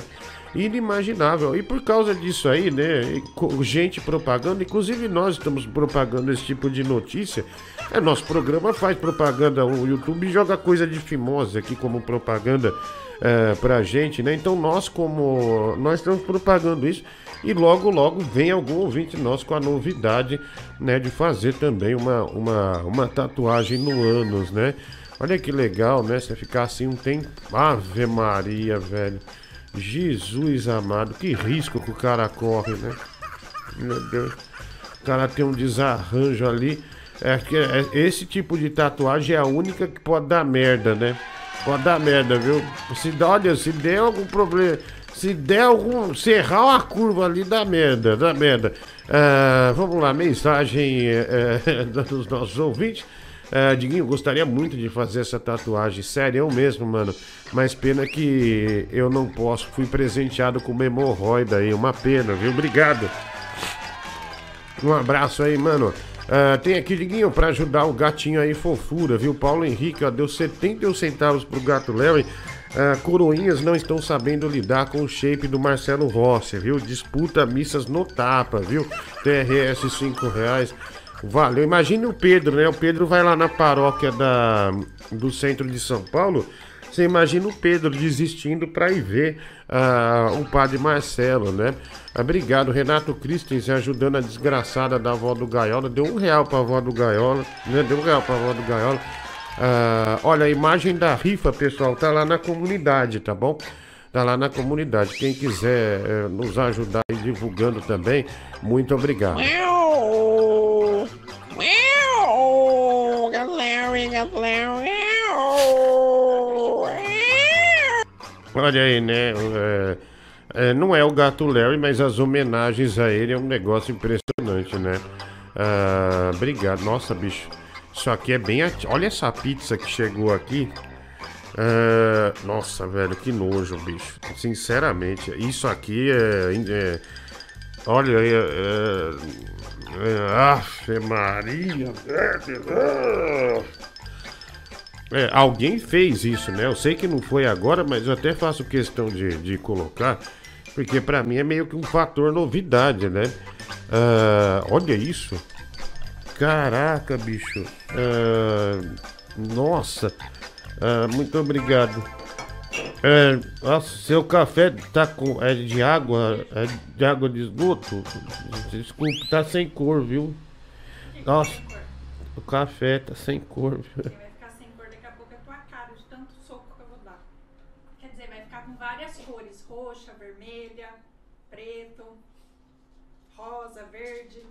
Inimaginável. E por causa disso aí, né? Gente propagando, inclusive nós estamos propagando esse tipo de notícia. É, nosso programa faz propaganda, o YouTube joga coisa de fimose aqui como propaganda é, pra gente, né? Então nós, como. Nós estamos propagando isso. E logo, logo vem algum ouvinte nosso com a novidade, né? De fazer também uma, uma, uma tatuagem no ânus, né? Olha que legal, né? Você ficar assim um tempo. Ave Maria, velho. Jesus amado, que risco que o cara corre, né? Meu Deus. O cara tem um desarranjo ali. É que é- esse tipo de tatuagem é a única que pode dar merda, né? Pode dar merda, viu? Se, olha, se der algum problema. Se der algum. Se errar uma curva ali, dá merda, dá merda. Ah, vamos lá, mensagem eh, dos nossos ouvintes. Ah, Diguinho, gostaria muito de fazer essa tatuagem. Sério, eu mesmo, mano. Mas pena que eu não posso. Fui presenteado com uma hemorroida aí. Uma pena, viu? Obrigado. Um abraço aí, mano. Ah, tem aqui, Diguinho, pra ajudar o gatinho aí, fofura, viu? Paulo Henrique, ó, deu 71 centavos pro gato Léo. Ah, coroinhas não estão sabendo lidar com o shape do Marcelo Rossi, viu? Disputa missas no tapa, viu? TRS 5 reais. Valeu. Imagina o Pedro, né? O Pedro vai lá na paróquia da, do centro de São Paulo. Você imagina o Pedro desistindo para ir ver ah, o padre Marcelo, né? Ah, Obrigado, Renato Christensen ajudando a desgraçada da avó do Gaiola. Deu um real pra avó do Gaiola, né? Deu um real pra avó do Gaiola. Ah, olha, a imagem da rifa, pessoal, tá lá na comunidade, tá bom? Tá lá na comunidade. Quem quiser eh, nos ajudar aí divulgando também, muito obrigado. Miau! Olha aí, né? é, é, não é o gato Larry, mas as homenagens a ele é um negócio impressionante, né? Ah, obrigado. Nossa, bicho. Isso aqui é bem. ati- Olha essa pizza que chegou aqui. Ah, nossa, velho, que nojo, bicho. Sinceramente, isso aqui é. é- olha é, Afe Maria. É, alguém fez isso, né? Eu sei que não foi agora, mas eu até faço questão de, de colocar, porque pra mim é meio que um fator novidade, né? Ah, olha isso. Caraca, bicho. Ah, nossa. Ah, muito obrigado. É, seu café tá com. É de água? É de água de esgoto? Desculpe, tá sem cor, viu? Nossa, o café tá sem cor. viu? Quer dizer, vai ficar com várias cores: roxa, vermelha, preto, rosa, verde.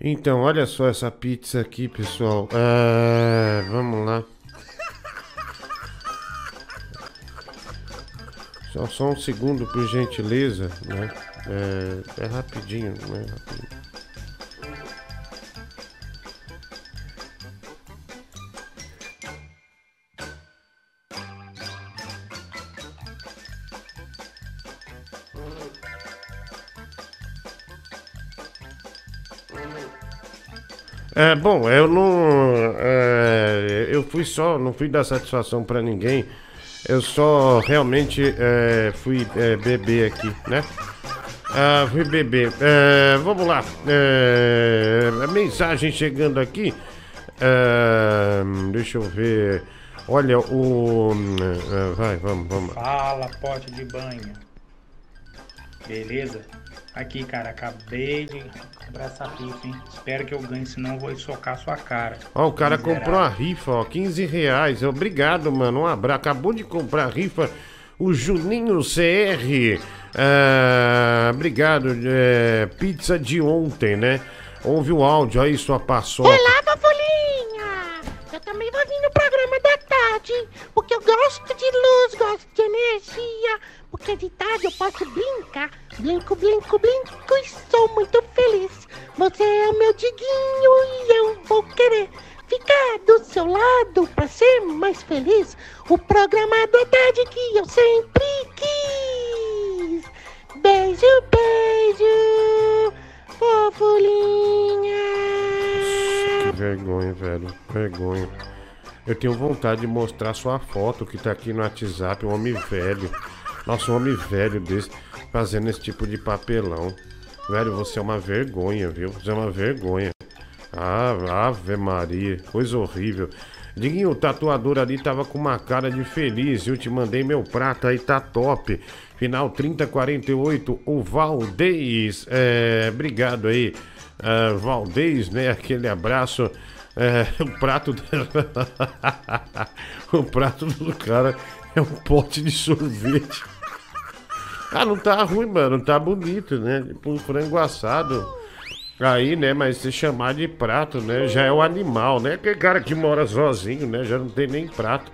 Então, olha só essa pizza aqui, pessoal. É, vamos lá. Só, só um segundo, por gentileza, né? É, é rapidinho, né? Rapidinho. É, bom, eu não. é, eu fui só, não fui dar satisfação pra ninguém. Eu só realmente é, fui é, beber aqui, né? Ah, fui beber. É, vamos lá. É, a mensagem chegando aqui. É, deixa eu ver. Olha, o. vai, vamos, vamos. Fala, pote de banho. Beleza? Aqui, cara, acabei de comprar essa rifa, hein? Espero que eu ganhe, senão eu vou socar sua cara. Ó, o cara Miserável. comprou a rifa, ó, 15 reais. Obrigado, mano. Um abraço. Acabou de comprar a rifa o Juninho CR. Ah, obrigado. é, pizza de ontem, né? Ouve o áudio aí, sua paçoca. Olá, Papolinha! Eu também vou vir no programa da tarde, porque eu gosto de luz, gosto de energia, porque de tarde eu posso brincar, brinco, brinco, brinco e sou muito feliz. Você é o meu diguinho e eu vou querer ficar do seu lado pra ser mais feliz. O programa da tarde que eu sempre quis. Beijo, beijo, fofulinha. Vergonha, velho. Vergonha. Eu tenho vontade de mostrar sua foto que tá aqui no WhatsApp, um homem velho. Nossa, um homem velho desse fazendo esse tipo de papelão. Velho, você é uma vergonha, viu? Você é uma vergonha. Ah, Ave Maria, coisa horrível. Diguinho, o tatuador ali tava com uma cara de feliz. Eu te mandei meu prato aí, tá top. Final 3048, o Valdez. É, obrigado aí, ah, Valdez, né? Aquele abraço. É, o prato o prato do cara é um pote de sorvete. Ah, não tá ruim, mano. Tá bonito, né? Tipo um frango assado. Aí, né, mas se chamar de prato, né, já é o animal, né? Aquele cara que mora sozinho, né, já não tem nem prato,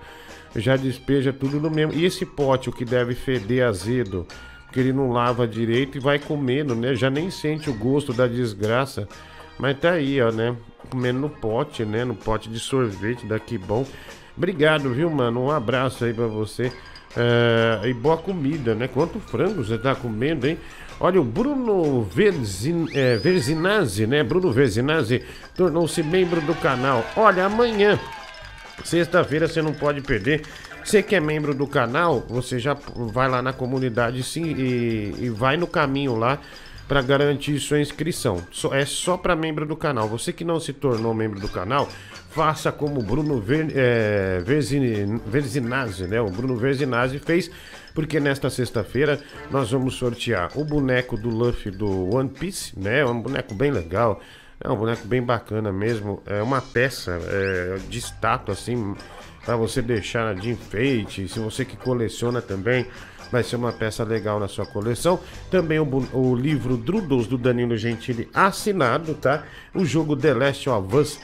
já despeja tudo no mesmo. E esse pote, o que deve feder azedo, que ele não lava direito e vai comendo, né? Já nem sente o gosto da desgraça. Mas tá aí, ó, né? Comendo no pote, né? No pote de sorvete daqui bom. Obrigado, viu, mano? Um abraço aí pra você. É, e boa comida, né? Quanto frango você tá comendo, hein? Olha, o Bruno Verzin, é, Verzinazzi, né? Bruno Verzinazzi tornou-se membro do canal. Olha, amanhã, sexta-feira, você não pode perder. Você que é membro do canal, você já vai lá na comunidade sim e, e vai no caminho lá para garantir sua inscrição. É só para membro do canal. Você que não se tornou membro do canal, faça como o Bruno Ver, é, Verzin- Verzinazzi, né? O Bruno Verzinazzi fez, porque nesta sexta-feira nós vamos sortear o boneco do Luffy do One Piece, né? É um boneco bem legal. É um boneco bem bacana mesmo. É uma peça é, de estátua, assim, para você deixar de enfeite. Se você que coleciona também, vai ser uma peça legal na sua coleção. Também o, o livro Drudels do Danilo Gentili assinado, tá? O jogo The Last of Us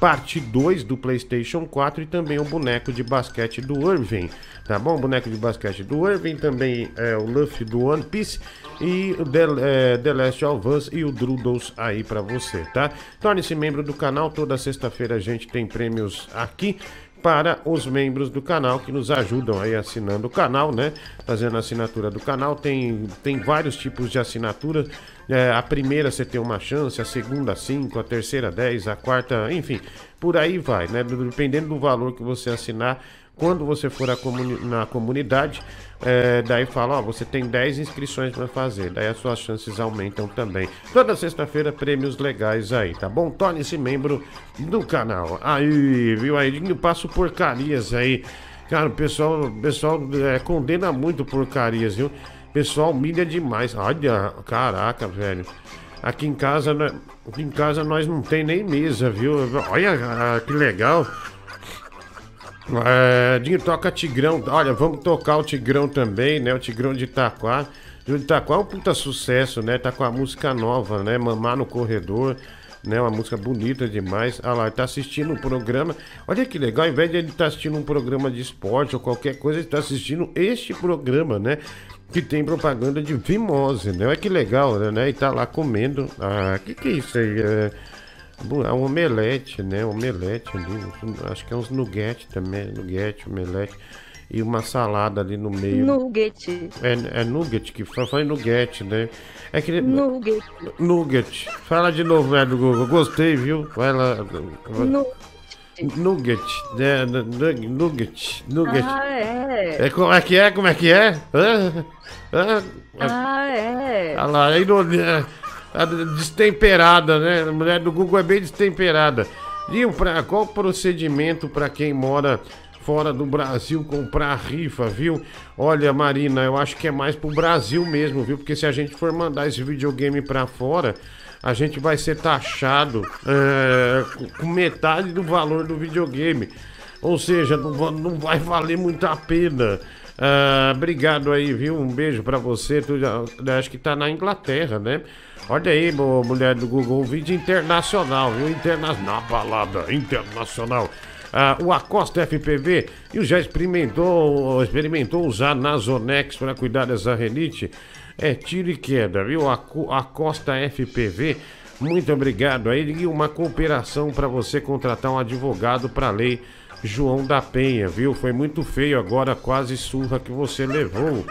parte 2 do PlayStation 4 e também o boneco de basquete do Irving, tá bom? O boneco de basquete do Irving, também é, o Luffy do One Piece e o The, é, The Last of Us e o Drudels aí pra você, tá? Torne-se membro do canal, toda sexta-feira a gente tem prêmios aqui para os membros do canal que nos ajudam aí assinando o canal, né? Fazendo a assinatura do canal. Tem, tem vários tipos de assinatura. É, a primeira você tem uma chance, a segunda cinco, a terceira 10, a quarta, enfim, por aí vai, né? Dependendo do valor que você assinar, quando você for comuni- na comunidade, é, daí fala, ó, você tem 10 inscrições para fazer, daí as suas chances aumentam também. Toda sexta-feira, prêmios legais aí, tá bom? Torne-se membro do canal. Aí, viu aí? Eu passo porcarias aí. Cara, o pessoal, pessoal é, condena muito porcarias, viu? Pessoal humilha demais. Olha, caraca, velho. Aqui em casa, aqui em casa nós não tem nem mesa, viu? Olha ah, que legal. É, Dinho toca Tigrão. Olha, vamos tocar o Tigrão também, né? O Tigrão de Itaquá. O de Itaquá é um puta sucesso, né? Tá com a música nova, né? Mamar no Corredor, né? Uma música bonita demais. Ah lá, tá assistindo um programa. Olha que legal, ao invés de ele estar assistindo um programa de esporte ou qualquer coisa, ele tá assistindo este programa, né? Que tem propaganda de Vimose, né? Olha que legal, né? E tá lá comendo. Ah, que que é isso aí? É... É um omelete, né? Omelete ali. Acho que é uns nuggets também. Nugget, omelete. E uma salada ali no meio. Nugget. É, é nugget que fala, fala nugget, né? É que. Nugget. Nugget. Fala de novo, velho do Google. Gostei, viu? Vai lá. Nu- Nugget. Né? nu- Nugget. Nugget. Ah, é. É, como é que é? Como é que é? Hã? Ah, é. Olha lá, aí no, é, a destemperada, né? A mulher do Google é bem destemperada. E pra, qual procedimento para quem mora fora do Brasil comprar rifa, viu? Olha, Marina, eu acho que é mais pro Brasil mesmo, viu? Porque se a gente for mandar esse videogame para fora, a gente vai ser taxado é, com- metade do valor do videogame. Ou seja, não, não vai valer muito a pena. Ah, obrigado aí, viu? Um beijo pra você. Tu já- acho que tá na Inglaterra, né? Olha aí, mulher do Google, um vídeo internacional, viu? Interna na balada internacional. Ah, o Acosta FPV e já experimentou, experimentou usar Nasonex para cuidar dessa renite? É tiro e queda, viu? Aco- Acosta FPV, muito obrigado aí. E uma cooperação para você contratar um advogado para a lei João da Penha, viu? Foi muito feio agora, quase surra que você levou.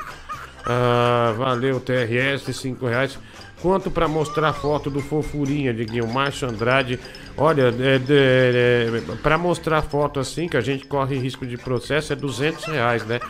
Ah, valeu, TRS, 5 reais. Quanto para mostrar foto do Fofurinha, Diguinho Márcio Andrade? Olha, é, para mostrar foto assim, que a gente corre risco de processo, é 200 reais, né?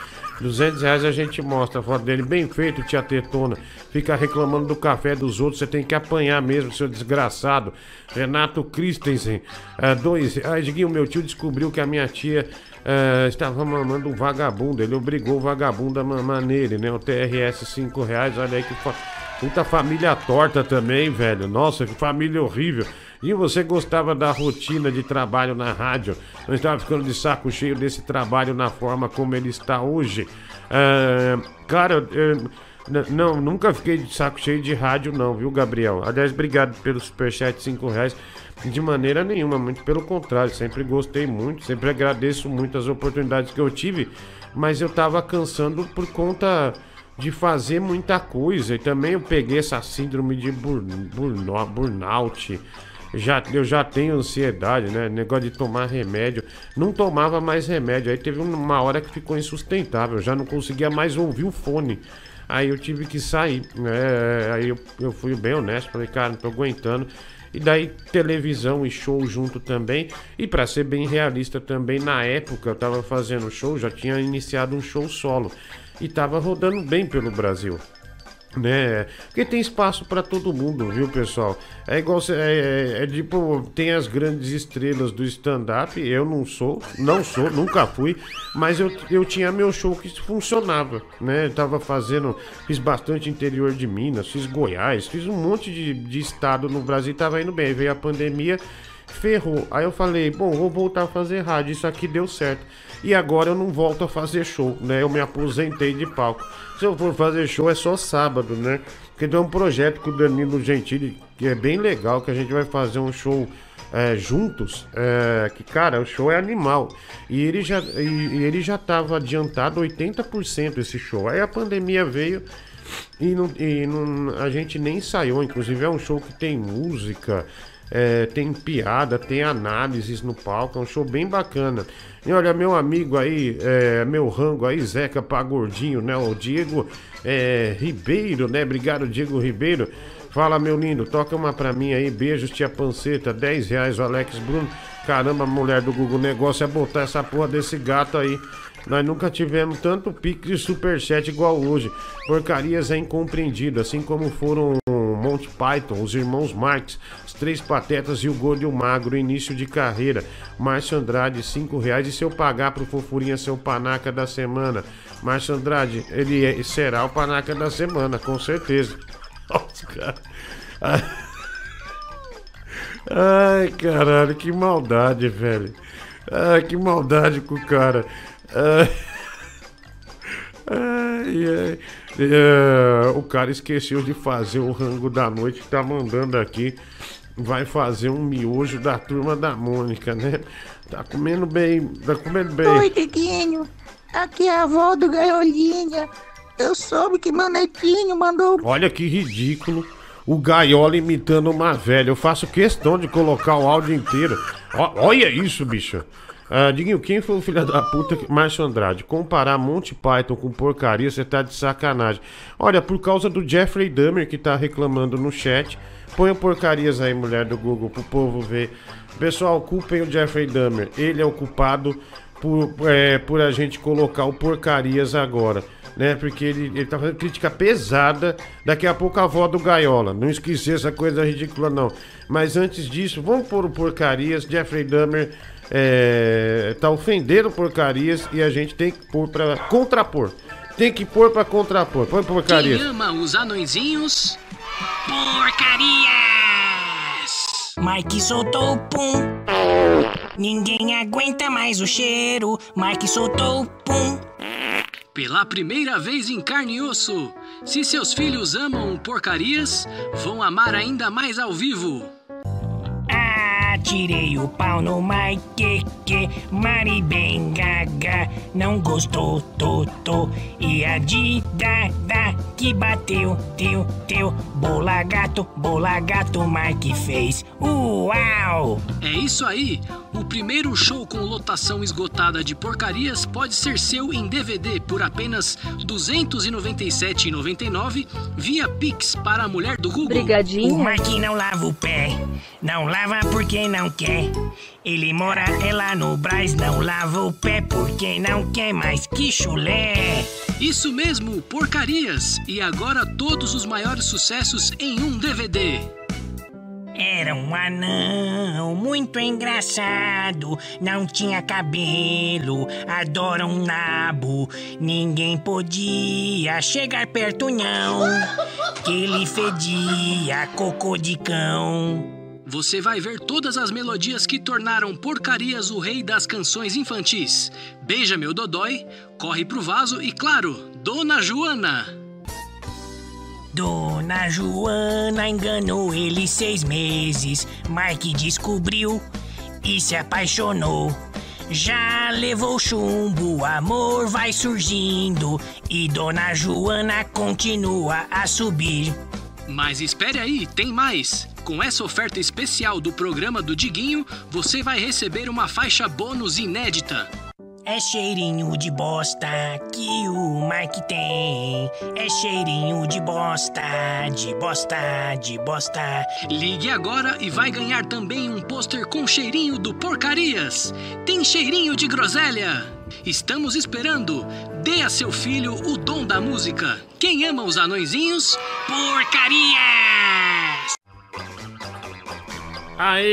200 reais a gente mostra a foto dele bem feito, tia Tetona. Fica reclamando do café dos outros, você tem que apanhar mesmo, seu desgraçado. Renato Christensen, é, dois reais. Diguinho, meu tio descobriu que a minha tia é, estava mamando um vagabundo. Ele obrigou o vagabundo a mamar nele, né? O TRS 5 reais, olha aí que fa... puta família torta também, velho. Nossa, que família horrível. E você gostava da rotina de trabalho na rádio? Não estava ficando de saco cheio desse trabalho na forma como ele está hoje? É, cara, não, nunca fiquei de saco cheio de rádio, não, viu, Gabriel? Aliás, obrigado pelo superchat de 5 reais. De maneira nenhuma, muito pelo contrário, sempre gostei muito, sempre agradeço muito as oportunidades que eu tive, mas eu tava cansando por conta de fazer muita coisa. E também eu peguei essa síndrome de burn, burno- burnout. Já, eu já tenho ansiedade, né? Negócio de tomar remédio. Não tomava mais remédio. Aí teve uma hora que ficou insustentável. Já não conseguia mais ouvir o fone. Aí eu tive que sair. né? aí eu, eu fui bem honesto. Falei, cara, não tô aguentando. E daí televisão e show junto também. E pra ser bem realista também, na época eu tava fazendo show, já tinha iniciado um show solo. E tava rodando bem pelo Brasil né? Porque tem espaço pra todo mundo, viu, pessoal? É igual é, é, é tipo tem as grandes estrelas do stand-up. Eu não sou, não sou, nunca fui, mas eu, eu tinha meu show que funcionava, né? Eu tava fazendo, fiz bastante interior de Minas, fiz Goiás, fiz um monte de, de estado no Brasil, tava indo bem. Aí veio a pandemia, ferrou. Aí eu falei, bom, vou voltar a fazer rádio, isso aqui deu certo. E agora eu não volto a fazer show, né? Eu me aposentei de palco. Se eu for fazer show é só sábado, né? Porque tem um projeto com o Danilo Gentili que é bem legal, que a gente vai fazer um show é, juntos. é, que, cara, o show é animal. E ele já, e, e ele já tava adiantado 80% esse show. Aí a pandemia veio e, não, e não- a gente nem ensaiou. Inclusive é um show que tem música, é, tem piada, tem análises no palco. É um show bem bacana. E olha, meu amigo aí, é, meu rango aí, Zeca Pagordinho, né? O Diego é, Ribeiro, né? Obrigado, Diego Ribeiro. Fala, meu lindo, toca uma pra mim aí. Beijos, tia Panceta, 10 reais, o Alex Bruno. Caramba, mulher do Google, negócio é botar essa porra desse gato aí. Nós nunca tivemos tanto pique de superchat igual hoje. Porcarias é incompreendido, assim como foram Monty Python, os irmãos Marx, Três Patetas e o Gordo e o Magro, início de carreira. Márcio Andrade, 5 reais. E se eu pagar pro Fofurinha ser o panaca da semana? Márcio Andrade, ele é- será o panaca da semana, com certeza. Ai, caralho, que maldade, velho. Ai, que maldade com o cara. Ai, ai. É, o cara esqueceu de fazer o rango da noite, tá mandando aqui. Vai fazer um miojo da turma da Mônica, né? Tá comendo bem, tá comendo bem. Oi, Diguinho. Aqui é a avó do Gaiolinha. Eu soube que meu netinho mandou. Olha que ridículo. O Gaiola imitando uma velha. Eu faço questão de colocar o áudio inteiro. Ó, olha isso, bicho. Ah, Diguinho, quem foi o filho da puta? Márcio Andrade. Comparar Monty Python com porcaria, você tá de sacanagem. Olha, por causa do Jeffrey Dahmer que tá reclamando no chat. Põe porcarias aí, mulher do Google, pro povo ver. Pessoal, culpem o Jeffrey Dahmer. Ele é o culpado por, é, por a gente colocar o porcarias agora. Né, porque ele, ele tá fazendo crítica pesada. Daqui a pouco a avó do Gaiola. Não esquecer essa coisa ridícula, não. Mas antes disso, vamos pôr o porcarias. Jeffrey Dahmer é, tá ofendendo porcarias e a gente tem que pôr pra contrapor. Tem que pôr pra contrapor. Põe porcarias. Quem ama os anõezinhos? Porcarias! Mike soltou o pum. Ninguém aguenta mais o cheiro. Mike soltou o pum. Pela primeira vez em carne e osso. Se seus filhos amam porcarias, vão amar ainda mais ao vivo. Tirei o pau no Mike, que Mari bem gaga, não gostou, tô. E a Dida que bateu, teu, teu, bola gato, bola gato, Mike fez. Uau! É isso aí! O primeiro show com lotação esgotada de porcarias pode ser seu em DVD por apenas R$ 297,99 via Pix para a mulher do Google. O Mike não lava o pé, não lava porque não quer. Ele mora é lá no Braz, não lava o pé porque não quer mais que chulé. Isso mesmo, porcarias! E agora todos os maiores sucessos em um DVD. Era um anão muito engraçado, não tinha cabelo, adora um nabo. Ninguém podia chegar perto não, que ele fedia cocô de cão. Você vai ver todas as melodias que tornaram Porcarias o rei das canções infantis. Beija meu dodói, corre pro vaso e, claro, Dona Joana. Dona Joana enganou ele seis meses. Mike descobriu e se apaixonou. Já levou chumbo, amor vai surgindo e Dona Joana continua a subir. Mas espere aí, tem mais! Com essa oferta especial do programa do Diguinho, você vai receber uma faixa bônus inédita. É cheirinho de bosta que o Mike tem. É cheirinho de bosta, de bosta, de bosta. Ligue agora e vai ganhar também um pôster com cheirinho do Porcarias. Tem cheirinho de groselha. Estamos esperando. Dê a seu filho o dom da música. Quem ama os anõezinhos? Porcarias! Aí!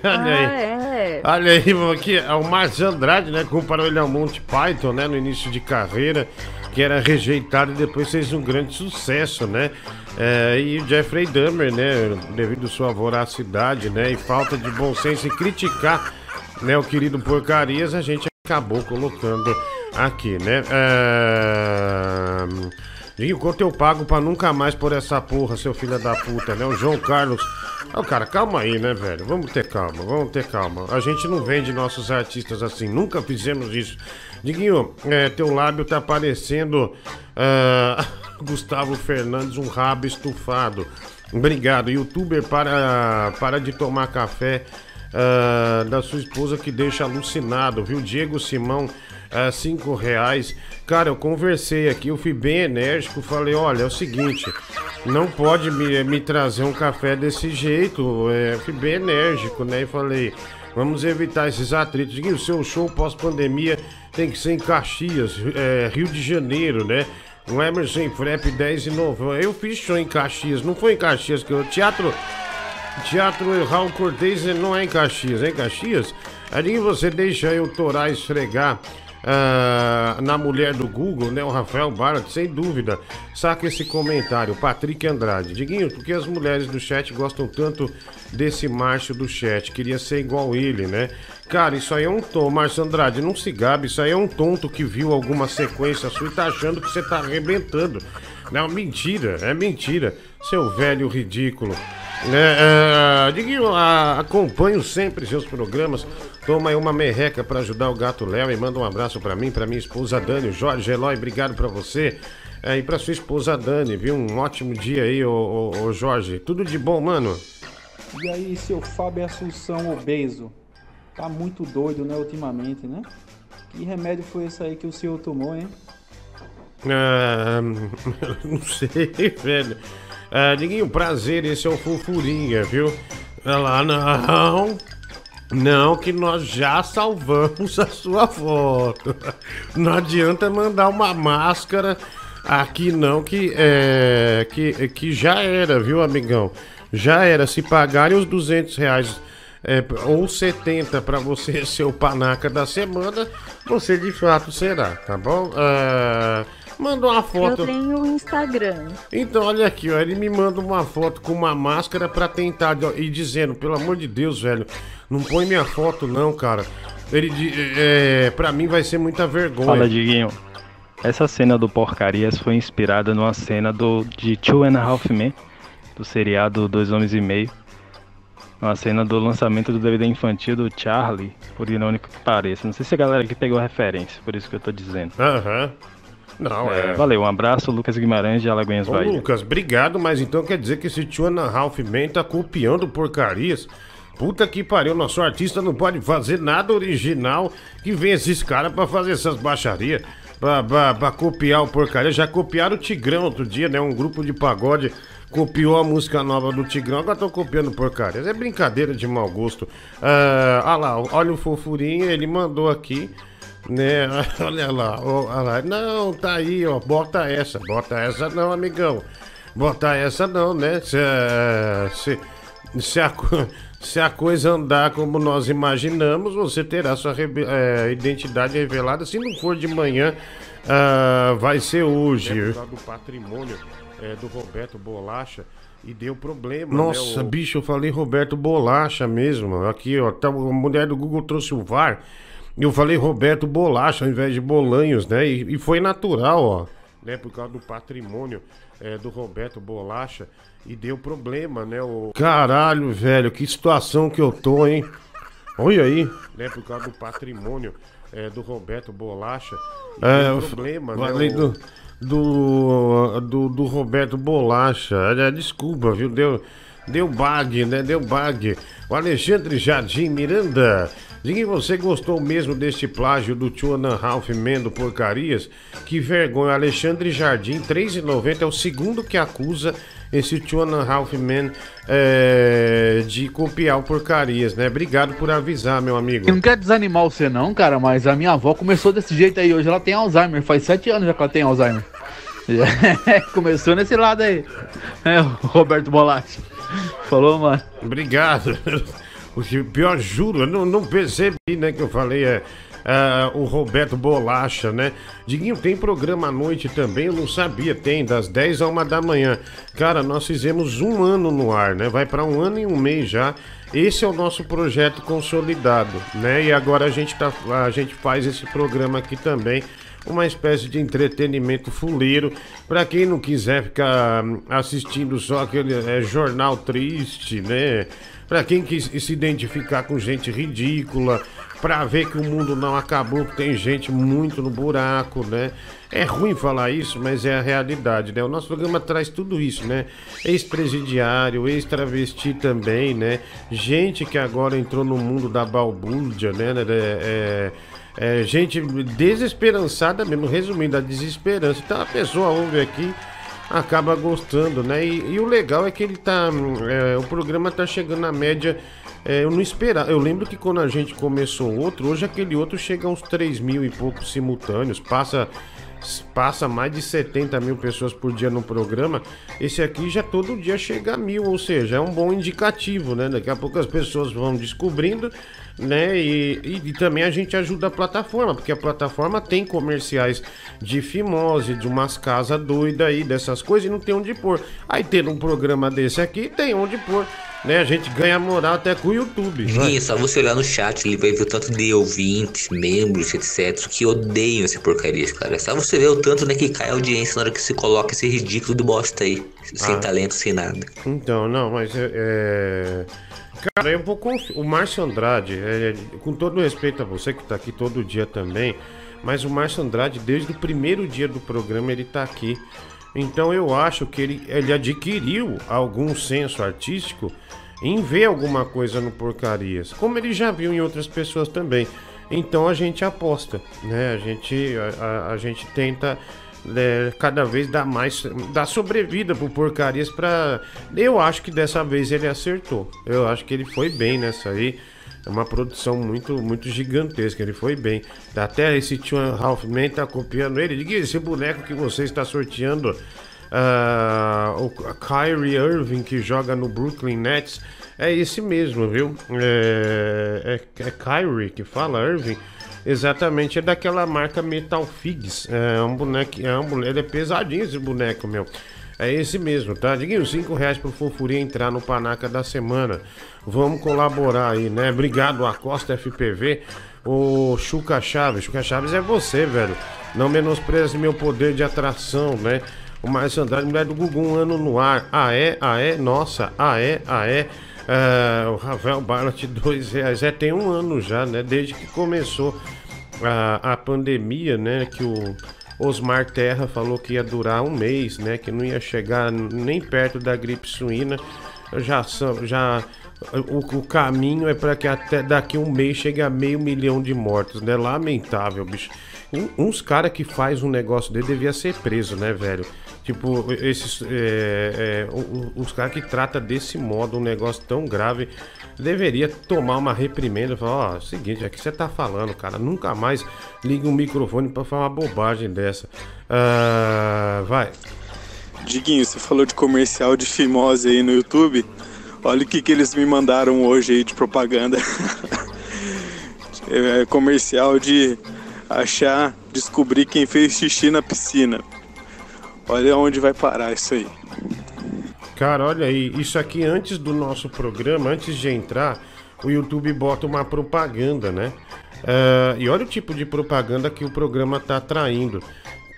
Olha aí. Ah, é. Olha aí, aqui é o Márcio Andrade, né? Comparou ele ao Monty Python, né? No início de carreira, que era rejeitado e depois fez um grande sucesso, né? É, e o Jeffrey Dahmer, né? Devido à sua voracidade, né? E falta de bom senso e criticar, né? O querido Porcarias, a gente acabou colocando aqui, né? É... Digo, quanto eu pago pra nunca mais por essa porra, seu filho da puta, né? O João Carlos. Ô, cara, calma aí, né, velho? Vamos ter calma, vamos ter calma. A gente não vende nossos artistas assim, nunca fizemos isso. Diguinho, é, teu lábio tá parecendo ah, Gustavo Fernandes, um rabo estufado. Obrigado, youtuber, para, para de tomar café ah, da sua esposa que deixa alucinado, viu? Diego Simão, ah, cinco reais. Cara, eu conversei aqui, eu fui bem enérgico, falei, olha, é o seguinte, não pode me, me trazer um café desse jeito, é, fui bem enérgico, né? E falei, vamos evitar esses atritos. E o seu show pós-pandemia tem que ser em Caxias, é, Rio de Janeiro, né? Um Emerson Frep 10 e 9. Eu fiz show em Caxias, não foi em Caxias, que o teatro. Teatro Raul Cortez não é em Caxias, é em Caxias? Ali você deixa eu torar esfregar ah, na mulher do Google, né? O Rafael Barat, sem dúvida. Saca esse comentário, Patrick Andrade. Diguinho, por que as mulheres do chat gostam tanto desse Márcio do chat? Queria ser igual ele, né? Cara, isso aí é um tom, Márcio Andrade, não se gabe, isso aí é um tonto que viu alguma sequência sua e tá achando que você tá arrebentando. Não, mentira, é mentira. Seu velho ridículo. É, é, Diguinho, a- acompanho sempre seus programas. Toma aí uma merreca pra ajudar o gato Léo e manda um abraço pra mim, pra minha esposa Dani. Jorge Eloy, obrigado pra você. É, e pra sua esposa Dani, viu? Um ótimo dia aí, ô, ô, ô Jorge. Tudo de bom, mano. E aí, seu Fábio Assunção obeso? Tá muito doido, né, ultimamente, né? Que remédio foi esse aí que o senhor tomou, hein? Ah, não sei, velho. Ah, Diguinho, prazer, esse é o Fofurinha, viu? Olha lá, não. Não, que nós já salvamos a sua foto. Não adianta mandar uma máscara aqui não, que é. Que, que já era, viu, amigão? Já era. Se pagarem os 200 reais é, ou 70 para você ser o panaca da semana, você de fato será, tá bom? Ah, manda uma foto. Eu tenho um Instagram. Então, olha aqui, ó, ele me manda uma foto com uma máscara pra tentar ó, e dizendo, pelo amor de Deus, velho, não põe minha foto não, cara. Ele é, para mim vai ser muita vergonha. Fala, Diguinho. Essa cena do Porcarias foi inspirada numa cena do, de Two and a Half Men, do seriado Dois Homens e Meio. Uma cena do lançamento do DVD infantil do Charlie, por irônico que pareça. Não sei se a galera aqui pegou a referência, por isso que eu tô dizendo. Aham. Não, é. Valeu, um abraço, Lucas Guimarães de Alagoinhas Ô, Bahia. Lucas, obrigado, mas então quer dizer que esse Two and a Half Man tá copiando porcarias? Puta que pariu, nosso artista não pode fazer nada original que vem esses caras pra fazer essas baixarias, pra, pra, pra copiar o porcaria. Já copiaram o Tigrão outro dia, né? Um grupo de pagode copiou a música nova do Tigrão, agora estão copiando porcarias. É brincadeira de mau gosto. Ah, olha lá, olha o fofurinho, ele mandou aqui. Né, olha lá, olha lá, não, tá aí, ó, bota essa, bota essa não, amigão, bota essa não, né, se, se, se, a, se a coisa andar como nós imaginamos, você terá sua eh, identidade revelada, se não for de manhã, ah, vai ser hoje. do patrimônio eh, do Roberto Bolacha e deu problema. Nossa, bicho, eu falei Roberto Bolacha mesmo. Aqui, ó, tá, a mulher do Google trouxe o VAR. Eu falei Roberto Bolacha ao invés de Bolanhos, né? E, e foi natural, ó. né? Por causa do patrimônio é, do Roberto Bolacha. E deu problema, né? O... Caralho, velho, que situação que eu tô, hein? Olha aí, né? Por causa do patrimônio é, do Roberto Bolacha. É, deu eu problema, falei né? do- O- do, do, do Roberto Bolacha. É, Desculpa, viu? Deu, deu bug, né? Deu bug. O Alexandre Jardim Miranda. Diga você gostou mesmo deste plágio do Two and a Half Men do Porcarias? Que vergonha. Alexandre Jardim, 3,90 é o segundo que acusa esse a Half Men é, de copiar o Porcarias, né? Obrigado por avisar, meu amigo. Eu não quero desanimar você não, cara, mas a minha avó começou desse jeito aí. Hoje ela tem Alzheimer. Faz sete anos já que ela tem Alzheimer. começou nesse lado aí. É, Roberto Bolatti. Falou, mano. Obrigado. O pior, juro, não, não percebi, né, que eu falei, é, é, o Roberto Bolacha, né? Diguinho, tem programa à noite também, eu não sabia, tem, das 10 a 1 da manhã. Cara, nós fizemos um ano no ar, né? Vai para um ano e um mês já. Esse é o nosso projeto consolidado, né? E agora a gente, tá, a gente faz esse programa aqui também uma espécie de entretenimento fuleiro para quem não quiser ficar hum, assistindo só aquele é, jornal triste, né? Para quem quis se identificar com gente ridícula, para ver que o mundo não acabou, que tem gente muito no buraco, né? É ruim falar isso, mas é a realidade, né? O nosso programa traz tudo isso, né? Ex-presidiário, ex-travesti também, né? Gente que agora entrou no mundo da balbúrdia, né? É, é, é, gente desesperançada mesmo, resumindo, a desesperança. Então a pessoa ouve aqui, acaba gostando, né? E, e o legal é que ele tá. hum, é, o programa tá chegando na média. é, eu não esperava. Eu lembro que quando a gente começou outro, hoje aquele outro chega a uns 3 mil e poucos simultâneos, passa. Passa mais de 70 mil pessoas por dia no programa. Esse aqui já todo dia chega a mil, ou seja, é um bom indicativo, né? Daqui a pouco as pessoas vão descobrindo, né? E, e, e também a gente ajuda a plataforma, porque a plataforma tem comerciais de fimose, de umas casas doidas aí, dessas coisas, e não tem onde pôr. Aí tendo um programa desse aqui, tem onde pôr, né? A gente ganha moral até com o YouTube. Sim, é só você olhar no chat, ele vai ver o tanto de ouvintes, membros, etc, que odeiam esse porcaria, cara. É só você ver o tanto né, que cai a audiência na hora que se coloca esse ridículo do bosta aí. Sem Ah. talento, sem nada. Então, não, mas é. é- Cara, eu vou confi... O Márcio Andrade, é, com todo respeito a você que tá aqui todo dia também, mas o Márcio Andrade, desde o primeiro dia do programa, ele tá aqui. Então eu acho que ele, ele adquiriu algum senso artístico em ver alguma coisa no Porcarias, como ele já viu em outras pessoas também. Então a gente aposta, né? A gente, a, a- a gente tenta é, cada vez dar mais, dar sobrevida pro Porcarias pra... Eu acho que dessa vez ele acertou. Eu acho que ele foi bem nessa aí. É uma produção muito, muito gigantesca, ele foi bem. Até esse Tio Halfman tá copiando ele. Diga esse boneco que você está sorteando. ah, o Kyrie Irving que joga no Brooklyn Nets. É esse mesmo, viu? É, é, é Kyrie que fala, Irving. Exatamente, é daquela marca Metal Figs. É um boneco, é um boneco, ele é pesadinho esse boneco, meu. É esse mesmo, tá? Diguinho, 5 reais pro Fofurinha entrar no Panaca da semana. Vamos colaborar aí, né? Obrigado, Acosta FPV. O Chuca Chaves. Chuca Chaves é você, velho. Não menospreze meu poder de atração, né? O Márcio Andrade, mulher do Gugu, um ano no ar. Ah, é? Ah, é? Nossa, ah, é? Ah, é? É, o Ravel Barlat, dois reais. É, tem um ano já, né? Desde que começou a, a pandemia, né? Que o Osmar Terra falou que ia durar um mês, né? Que não ia chegar nem perto da gripe suína. Já, são- já o, o caminho é para que até daqui um mês chegue a meio milhão de mortos, né? Lamentável, bicho. Um- uns caras que faz um negócio dele devia ser preso, né, velho? Tipo, esses. é, é, os caras que tratam desse modo um negócio tão grave deveria tomar uma reprimenda e falar: Ó, seguinte, é que você tá falando, cara. Nunca mais liga um microfone pra falar uma bobagem dessa. Ah, vai. Diguinho, você falou de comercial de fimose aí no YouTube. Olha o que, que eles me mandaram hoje aí de propaganda. É comercial de achar, descobrir quem fez xixi na piscina. Olha onde vai parar isso aí. Cara, olha aí, isso aqui antes do nosso programa, antes de entrar, o YouTube bota uma propaganda, né? Ah, e olha o tipo de propaganda que o programa tá atraindo.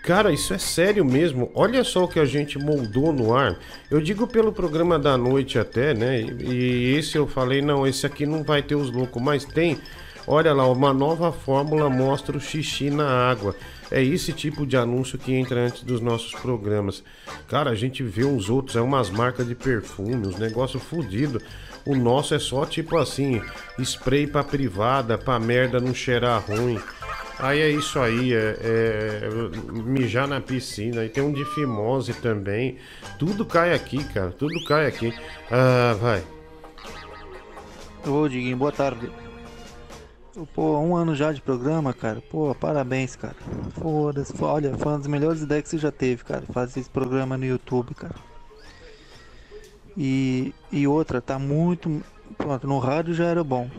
Cara, isso é sério mesmo. Olha só o que a gente moldou no ar. Eu digo pelo programa da noite até, né? E, e esse eu falei, não, esse aqui não vai ter os loucos, mas tem. Olha lá, uma nova fórmula mostra o xixi na água. É esse tipo de anúncio que entra antes dos nossos programas. Cara, a gente vê uns outros, é umas marcas de perfume, uns negócios fodidos. O nosso é só tipo assim, spray pra privada, pra merda não cheirar ruim. Aí é isso aí, é, é mijar na piscina. E tem um de fimose também. Tudo cai aqui, cara. Tudo cai aqui. Ah, vai. Ô, Diguinho, boa tarde. Pô, um ano já de programa, cara. Pô, parabéns, cara. Foda-se. Olha, foi uma das melhores ideias que você já teve, cara. Fazer esse programa no YouTube, cara. E, e outra, tá muito. Pronto, no rádio já era bom.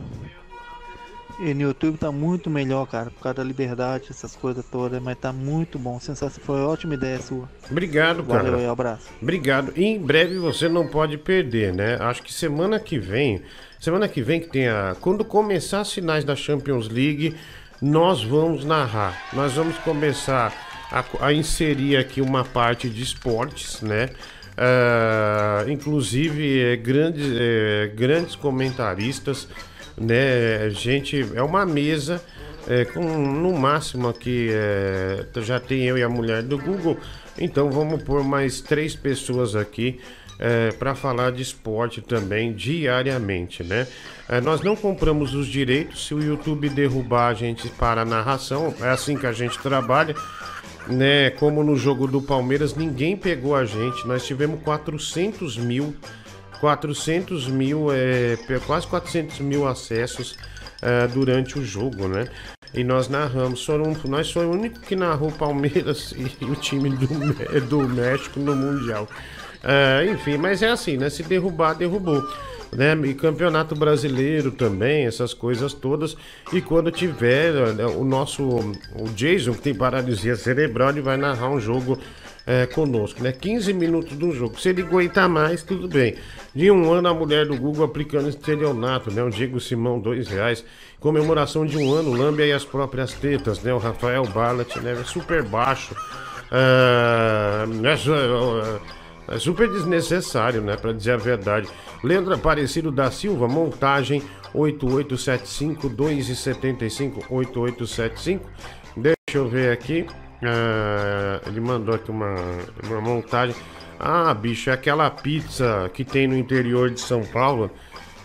E no YouTube tá muito melhor, cara, por causa da liberdade, essas coisas todas, mas tá muito bom. Sensação, foi uma ótima ideia sua. Obrigado, cara. Valeu aí, abraço. Obrigado. E em breve você não pode perder, né? Acho que semana que vem, semana que vem que tem a quando começar as finais da Champions League, nós vamos narrar. Nós vamos começar a, a inserir aqui uma parte de esportes, né? Ah, inclusive é, grandes, é, grandes comentaristas, né? Gente, é uma mesa é, com no máximo aqui já tem eu e a mulher do Google, então vamos pôr mais três pessoas aqui para falar de esporte também diariamente, né? É, nós não compramos os direitos, se o YouTube derrubar a gente para a narração, é assim que a gente trabalha né? Como no jogo do Palmeiras, ninguém pegou a gente. Nós tivemos 400 mil, 400 mil, é, quase 400 mil acessos é, durante o jogo, né? E nós narramos. Foram, nós somos o único que narrou Palmeiras e o time do, do México no Mundial. É, enfim, mas é assim, né? Se derrubar, derrubou. Né? E campeonato brasileiro também, essas coisas todas. E quando tiver né, o nosso o Jason, que tem paralisia cerebral, ele vai narrar um jogo é, conosco, né? 15 minutos do jogo. Se ele aguentar mais, tudo bem. De um ano, a mulher do Google aplicando estelionato, né? O Diego Simão, dois reais. Comemoração de um ano, Lâmbia e as próprias tetas, né? O Rafael Barlat, né? Super baixo. É super desnecessário, né? Pra dizer a verdade. Leandro Aparecido da Silva, montagem 8875 275 8875. Deixa eu ver aqui. Ah, ele mandou aqui uma, uma montagem. Ah, bicho, é aquela pizza que tem no interior de São Paulo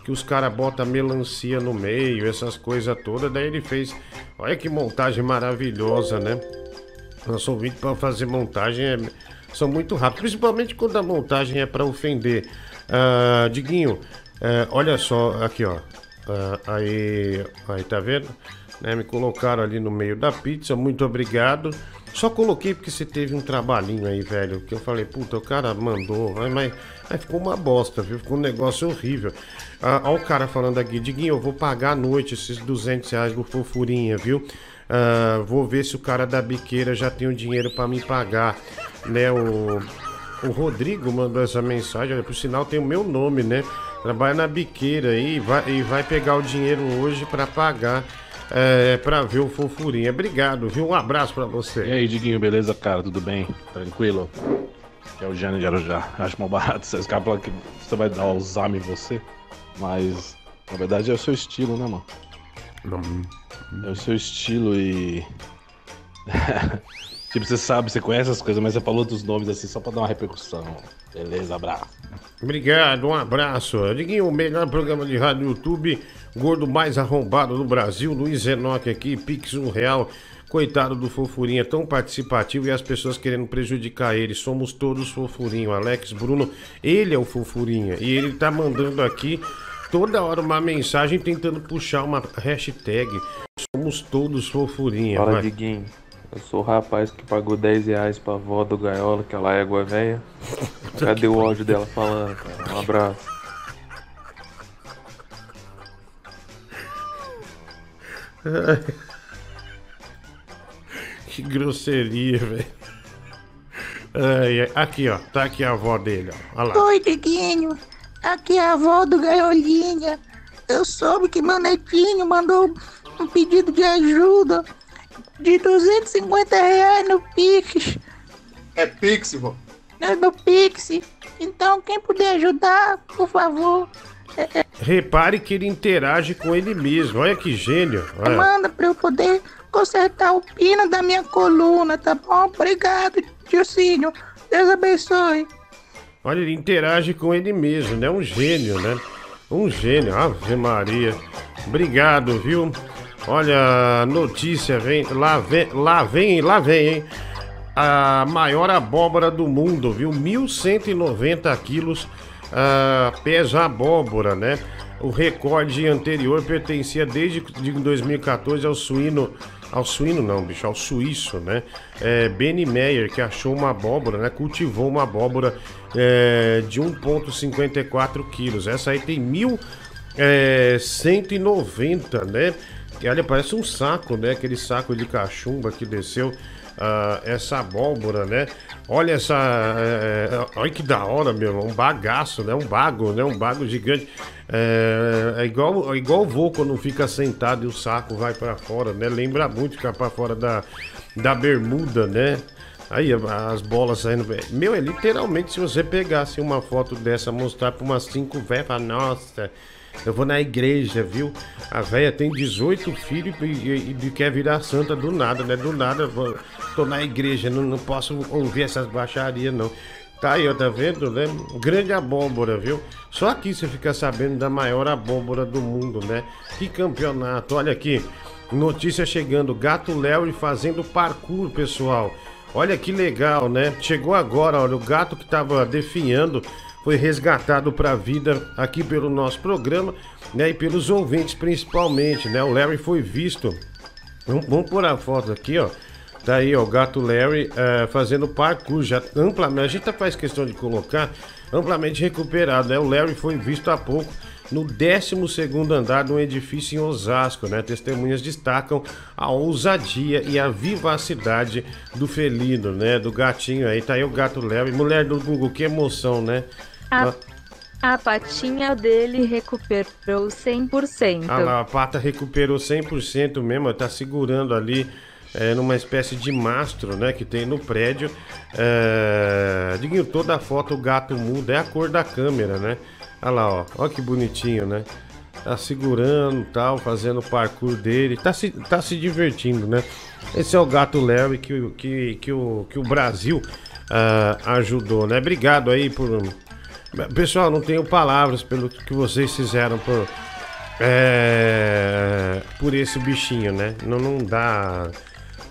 que os caras botam melancia no meio, essas coisas todas. Daí ele fez. Olha que montagem maravilhosa, né? Nosso vídeo para fazer montagem é, são muito rápidos, principalmente quando a montagem é para ofender. Ah, Diguinho, eh, olha só aqui, ó. Ah, aí, aí tá vendo? Né, me colocaram ali no meio da pizza, muito obrigado. Só coloquei porque você teve um trabalhinho aí, velho. Que eu falei, puta, o cara mandou, mas, mas, mas ficou uma bosta, viu? Ficou um negócio horrível. Ah, ó, o cara falando aqui, Diguinho, eu vou pagar à noite esses 200 reais do Fofurinha, viu? Ah, vou ver se o cara da biqueira já tem o dinheiro para me pagar, né? O, o Rodrigo mandou essa mensagem, olha, por sinal tem o meu nome, né? Trabalha na biqueira aí e vai, e vai pegar o dinheiro hoje para pagar. É, pra ver o fofurinha. Obrigado, viu? Um abraço pra você. E aí, Diguinho, beleza, cara? Tudo bem? Tranquilo? Que é o Jânio de Arujá. Acho mal barato você escapa que você vai dar Alzheimer em você. Mas, na verdade, é o seu estilo, né, mano? É o seu estilo e. tipo, você sabe, você conhece as coisas, mas você falou dos nomes assim só pra dar uma repercussão. Beleza, abraço. Obrigado, um abraço. Diguinho, o melhor programa de rádio YouTube, gordo mais arrombado do Brasil, Luiz Enoque aqui, Pix um real. Coitado do Fofurinha, tão participativo e as pessoas querendo prejudicar ele. Somos todos Fofurinho. Alex Bruno, ele é o Fofurinha. E ele tá mandando aqui toda hora uma mensagem tentando puxar uma hashtag. Somos todos Fofurinha. Fala, vai. Diguinho. Eu sou o rapaz que pagou 10 reais pra avó do Gaiola, que ela é égua velha. Cadê o áudio dela falando, cara? Um abraço. que grosseria, velho. Aqui, ó. Tá aqui a avó dele, ó. Olha lá. Oi, Diguinho. Aqui é a avó do Gaiolinha. Eu soube que meu netinho mandou um pedido de ajuda. de 250 reais no Pix. É Pix, vô. né, No Pix. Então, quem puder ajudar, por favor, é, é, Repare que ele interage com ele mesmo. Olha que gênio. Olha. manda pra eu poder consertar o pino da minha coluna, tá bom? Obrigado, Dilcinho. Deus abençoe. Olha, ele interage com ele mesmo, né? Um gênio, né? Um gênio. Ave Maria. Obrigado, viu? Olha, notícia vem. Lá vem, lá vem, lá vem, hein? A maior abóbora do mundo, viu? 1.190 quilos ah, pesa abóbora, né? O recorde anterior pertencia desde de 2014 ao suíno. Ao suíno não, bicho, ao suíço, né? É, Benny Meyer, que achou uma abóbora, né? Cultivou uma abóbora é, de 1,54 quilos. Essa aí tem mil é, 190, né? E olha, parece um saco, né? Aquele saco de cachumba que desceu ah, essa abóbora, né? Olha essa. é, olha que da hora, meu. Um bagaço, né? Um bago, né? Um bago gigante. É, é igual, é igual o vô quando fica sentado e o saco vai pra fora, né? Lembra muito ficar pra fora da, da bermuda, né? Aí as bolas saindo. Meu, é literalmente se você pegasse uma foto dessa, mostrar pra umas cinco velhas, nossa, eu vou na igreja, viu? A velha tem 18 filhos e, e- e quer virar santa do nada, né? Do nada, vou, tô na igreja, não, não posso ouvir essas baixarias, não. Tá aí, ó, tá vendo, né? Grande abóbora, viu? Só aqui você fica sabendo da maior abóbora do mundo, né? Que campeonato, olha aqui. Notícia chegando, Gato Léo fazendo parkour, pessoal. Olha que legal, né? Chegou agora, olha, o gato que tava definhando foi resgatado para a vida aqui pelo nosso programa, né? E pelos ouvintes principalmente, né? O Larry foi visto. Vamos, vamos pôr a foto aqui, ó. Tá aí, ó, o gato Larry eh, fazendo parkour, já amplamente. A gente tá faz questão de colocar amplamente recuperado, né? O Larry foi visto há pouco no 12 andar de um edifício em Osasco, né? Testemunhas destacam a ousadia e a vivacidade do felino, né? Do gatinho aí. Tá aí o gato Larry. Mulher do Google, que emoção, né? A, a patinha dele recuperou 100%. Ah lá, a pata recuperou 100% mesmo, tá segurando ali é, numa espécie de mastro, né, que tem no prédio. É... Diguinho, toda a foto o gato muda, é a cor da câmera, né? Olha lá, ó, ó que bonitinho, né? Tá segurando tal, fazendo o parkour dele, tá se, tá se divertindo, né? Esse é o gato Léo que, o- que, que, o, que o Brasil ah, ajudou, né? Obrigado aí por. Pessoal, não tenho palavras pelo que vocês fizeram por, é, por esse bichinho, né? Não, não dá.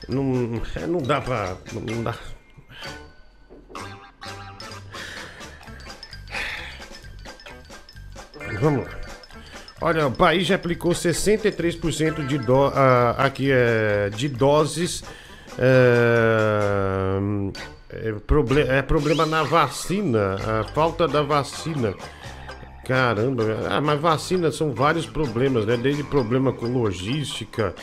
Não, é, não dá pra. Não dá. Vamos lá. Olha, o país já aplicou 63% de, do, ah, aqui, é, de doses. É, é, proble- é problema na vacina, a falta da vacina. Caramba, ah, mas vacina são vários problemas, né? Desde problema com logística,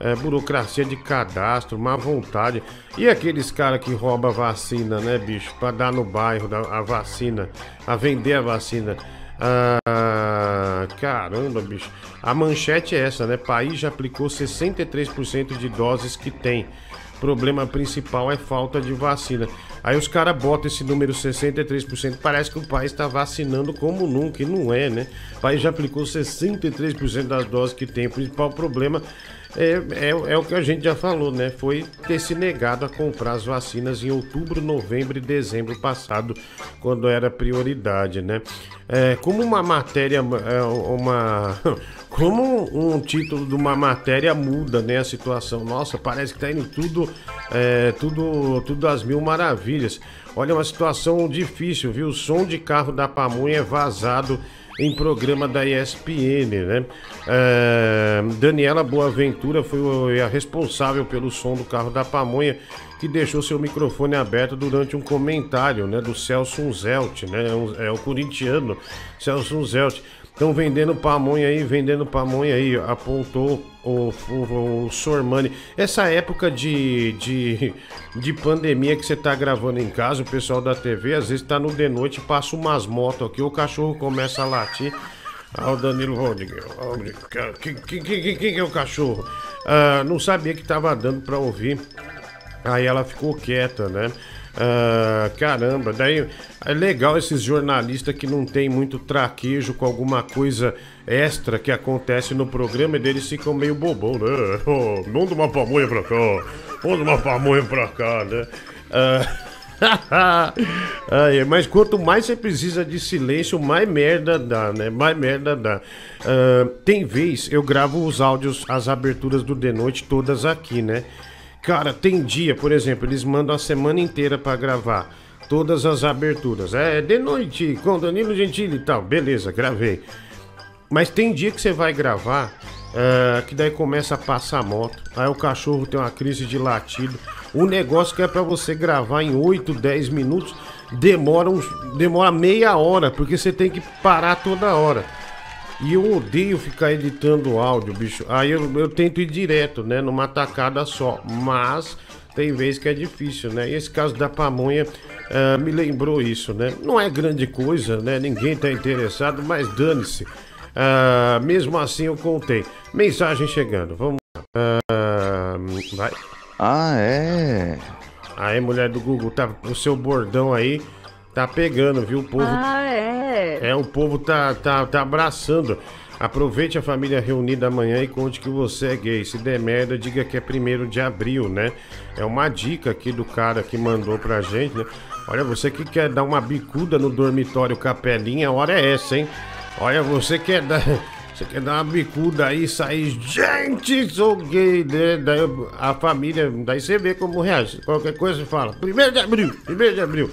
é, burocracia de cadastro, má vontade. E aqueles caras que roubam vacina, né, bicho? Pra dar no bairro da, a vacina, a vender a vacina. Ah, caramba, bicho. A manchete é essa, né? País já aplicou 63% de doses que tem. Problema principal é falta de vacina. Aí os caras botam esse número 63%, parece que o país está vacinando como nunca, e não é, né? O país já aplicou 63% das doses que tem. O principal problema é, é, é o que a gente já falou, né? Foi ter se negado a comprar as vacinas em outubro, novembro e dezembro passado, quando era prioridade, né? É, como uma matéria, é, uma. Como um título de uma matéria muda, né? A situação. Nossa, parece que tá indo tudo, é, tudo, tudo às mil maravilhas. Olha, uma situação difícil, viu? O som de carro da pamonha é vazado em programa da ESPN, né? É, Daniela Boaventura foi a responsável pelo som do carro da pamonha que deixou seu microfone aberto durante um comentário, né, do Celso Unzelt, né? É o corintiano Celso Unzelt. Estão vendendo pamonha aí, vendendo pamonha aí, apontou o, o, o Sormani. Essa época de, de, de pandemia que você tá gravando em casa, o pessoal da TV às vezes tá no de noite, passa umas motos aqui, o cachorro começa a latir. Ah, o Danilo Rodrigues. Quem que, que, que, que é o cachorro? Ah, não sabia que tava dando pra ouvir. Aí ela ficou quieta, né? Ah, caramba, daí é legal esses jornalistas que não tem muito traquejo com alguma coisa extra que acontece no programa e deles ficam meio bobão, né? Oh, manda uma pamonha pra cá, manda uma pamonha pra cá, né? Ah, Ai, mas quanto mais você precisa de silêncio, mais merda dá, né? Mais merda dá. Ah, tem vez, eu gravo os áudios, as aberturas do The Noite todas aqui, né? Cara, tem dia, por exemplo, eles mandam a semana inteira pra gravar todas as aberturas. É, de noite, com Danilo Gentili e tal. Beleza, gravei. Mas tem dia que você vai gravar, é, que daí começa a passar moto, aí o cachorro tem uma crise de latido. O negócio que é pra você gravar em 8, 10 minutos, demora, uns, demora meia hora, porque você tem que parar toda hora. E eu odeio ficar editando áudio, bicho. Aí eu, eu tento ir direto, né? Numa tacada só. Mas tem vezes que é difícil, né? E esse caso da pamonha ah, me lembrou isso, né? Não é grande coisa, né? Ninguém tá interessado, mas dane-se. Ah, mesmo assim eu contei. Mensagem chegando, vamos lá. Ah, vai. Ah, é? Aí, mulher do Google, tá, o seu bordão aí tá pegando, viu? O povo Ah, é. é, o povo tá, tá, tá abraçando. Aproveite a família reunida amanhã e conte que você é gay. Se der merda, diga que é primeiro de abril, né? É uma dica aqui do cara que mandou pra gente, né? Olha, você que quer dar uma bicuda no dormitório capelinha, a hora é essa, hein? Olha, você quer dar. Você quer dar uma bicuda aí e sair. Gente, sou gay, né? Daí a família. Daí você vê como reage. Qualquer coisa você fala. Primeiro de abril, primeiro de abril.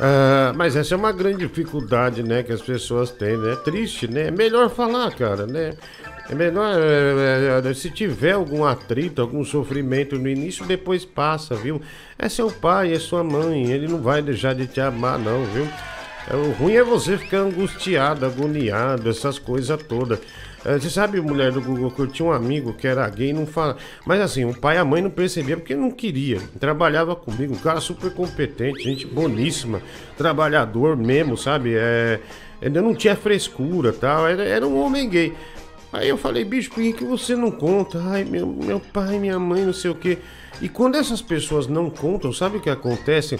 Ah, mas essa é uma grande dificuldade, né, que as pessoas têm, né? É triste, né? É melhor falar, cara, né? É melhor, é, é, se tiver algum atrito, algum sofrimento no início, depois passa, viu? É seu pai, é sua mãe, ele não vai deixar de te amar, não, viu? É, o ruim é você ficar angustiado, agoniado, essas coisas todas. É, Você sabe, mulher do Google, que eu tinha um amigo que era gay não fala. Mas assim, o pai e a mãe não percebiam porque não queria. Trabalhava comigo, um cara super competente, gente boníssima, trabalhador mesmo, sabe? É, não tinha frescura tal, era, era um homem gay. Aí eu falei, bicho, por que, que você não conta? Ai, meu, meu pai, minha mãe, não sei o quê. E quando essas pessoas não contam, sabe o que acontece?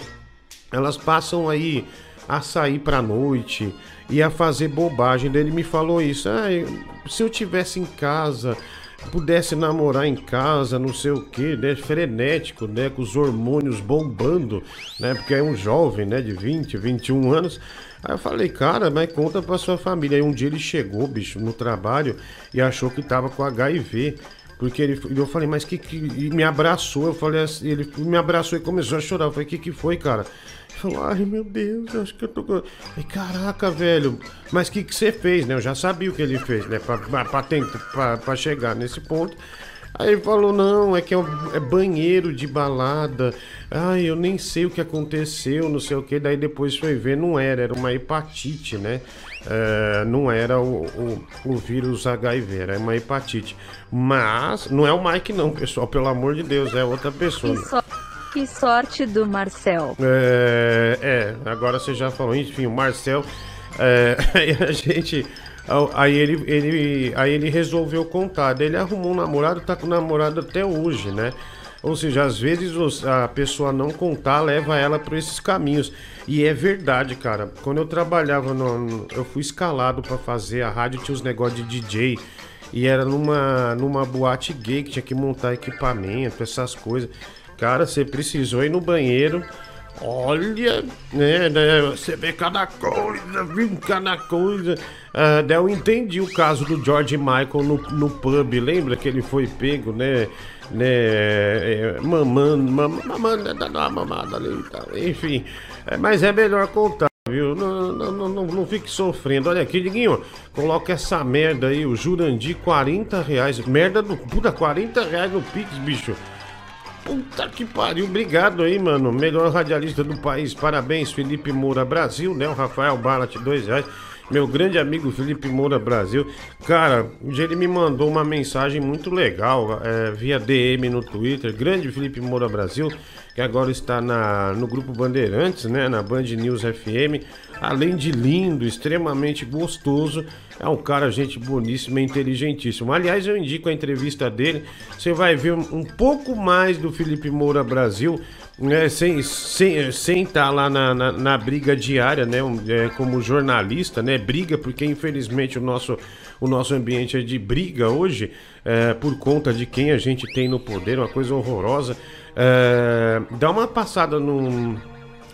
Elas passam aí a sair pra noite e a fazer bobagem. Daí Ele me falou isso. Ah, eu- se eu tivesse em casa, pudesse namorar em casa, não sei o que, né? Frenético, né? Com os hormônios bombando, né? Porque é um jovem, né? De 20, 21 anos. Aí eu falei, cara, mas conta pra sua família. Aí um dia ele chegou, bicho, no trabalho e achou que tava com HIV. Porque ele, eu falei, mas que que. E me abraçou. Eu falei assim, ele me abraçou e começou a chorar. Eu falei, que que foi, cara? Falou, ai meu Deus, acho que eu tô. com-" Eu falei, caraca, velho, mas o que, que você fez, né? Eu já sabia o que ele fez, né? Pra, pra, pra, pra- chegar nesse ponto. Aí ele falou, não, é que é, é banheiro de balada. Ai, eu nem sei o que aconteceu, não sei o que. Daí depois foi ver, não era, era uma hepatite, né? É, não era o, o, o vírus HIV, era uma hepatite. Mas, não é o Mike não, pessoal, pelo amor de Deus, é outra pessoa. Que sorte do Marcel. É, é, agora você já falou, enfim, o Marcel, é, a gente, aí ele, ele, aí ele resolveu contar, ele arrumou um namorado, tá com o namorado até hoje, né? Ou seja, às vezes a pessoa não contar leva ela por esses caminhos. E é verdade, cara. Quando eu trabalhava, no, eu fui escalado pra fazer a rádio, tinha os negócios de DJ. E era numa, numa boate gay que tinha que montar equipamento, essas coisas. Cara, você precisou ir no banheiro. Olha, né, né, você vê cada coisa, viu cada coisa. Ah, eu entendi o caso do George Michael no, no pub, lembra que ele foi pego, né? Né, é, mamando, mam- mamando, dando uma mamada ali e tal. Enfim, é, mas é melhor contar. Viu? Não, não, não, não, não fique sofrendo. Olha aqui, Diguinho. Coloca essa merda aí, o Jurandir, 40 reais. Merda do. Puta, 40 reais no Pix, bicho. Puta que pariu, obrigado aí, mano. Melhor radialista do país, parabéns, Felipe Moura Brasil, né? O Rafael Balat, dois reais. Meu grande amigo Felipe Moura Brasil. Cara, ele me mandou uma mensagem muito legal é, via DM no Twitter. Grande Felipe Moura Brasil, que agora está na, no grupo Bandeirantes, né? Na Band News FM. Além de lindo, extremamente gostoso, É um cara, gente boníssima e inteligentíssimo. Aliás, eu indico a entrevista dele. Você vai ver um, pouco mais do Felipe Moura Brasil, né? Sem sem sem estar lá na, na, na briga diária, né? um, é, como jornalista, né? Briga, porque infelizmente o nosso, o nosso ambiente é de briga hoje, é, por conta de quem a gente tem no poder, uma coisa horrorosa. É, dá uma passada no,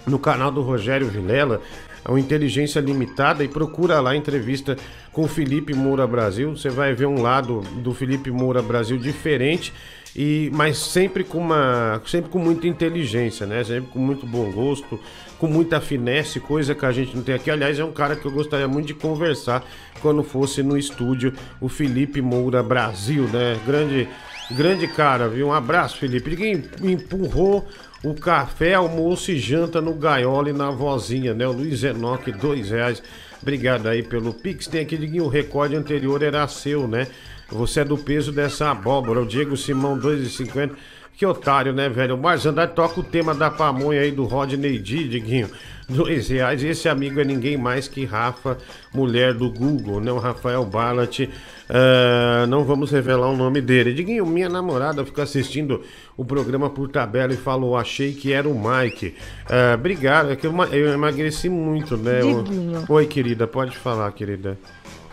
no canal do Rogério Vilela, o Inteligência Limitada, e procura lá entrevista com Felipe Moura Brasil. Você vai ver um lado do Felipe Moura Brasil diferente. E, mas sempre com uma sempre com muita inteligência, né? Sempre com muito bom gosto, com muita finesse, coisa que a gente não tem aqui. Aliás, é um cara que eu gostaria muito de conversar quando fosse no estúdio, o Felipe Moura Brasil, né? Grande grande cara, viu? Um abraço, Felipe. Ninguém empurrou o café, almoço e janta no Gaiola e na vozinha, né? O Luiz Enoque, dois reais. Obrigado aí pelo Pix. Tem aqui, Diguinho, o recorde anterior era seu, né? Você é do peso dessa abóbora. O Diego Simão, 2,50. Que otário, né, velho? O Marzandar toca o tema da pamonha aí do Rodney D, Diguinho. Dois reais. Esse amigo é ninguém mais que Rafa, mulher do Google, né? O Rafael Ballat. Ah, não vamos revelar o nome dele. Diguinho, minha namorada fica assistindo o programa por tabela e falou: achei que era o Mike. Ah, obrigado, é que eu, eu emagreci muito, né? Diguinho. Oi, querida, pode falar, querida.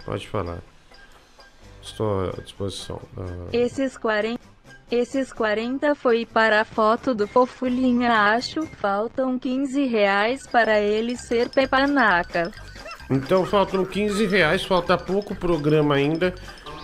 Pode falar. Estou à disposição. Ah, Esses 40. Esses 40 foi para a foto do Fofulinha, acho. Faltam 15 reais para ele ser pepanaca. Então faltam 15 reais, falta pouco programa ainda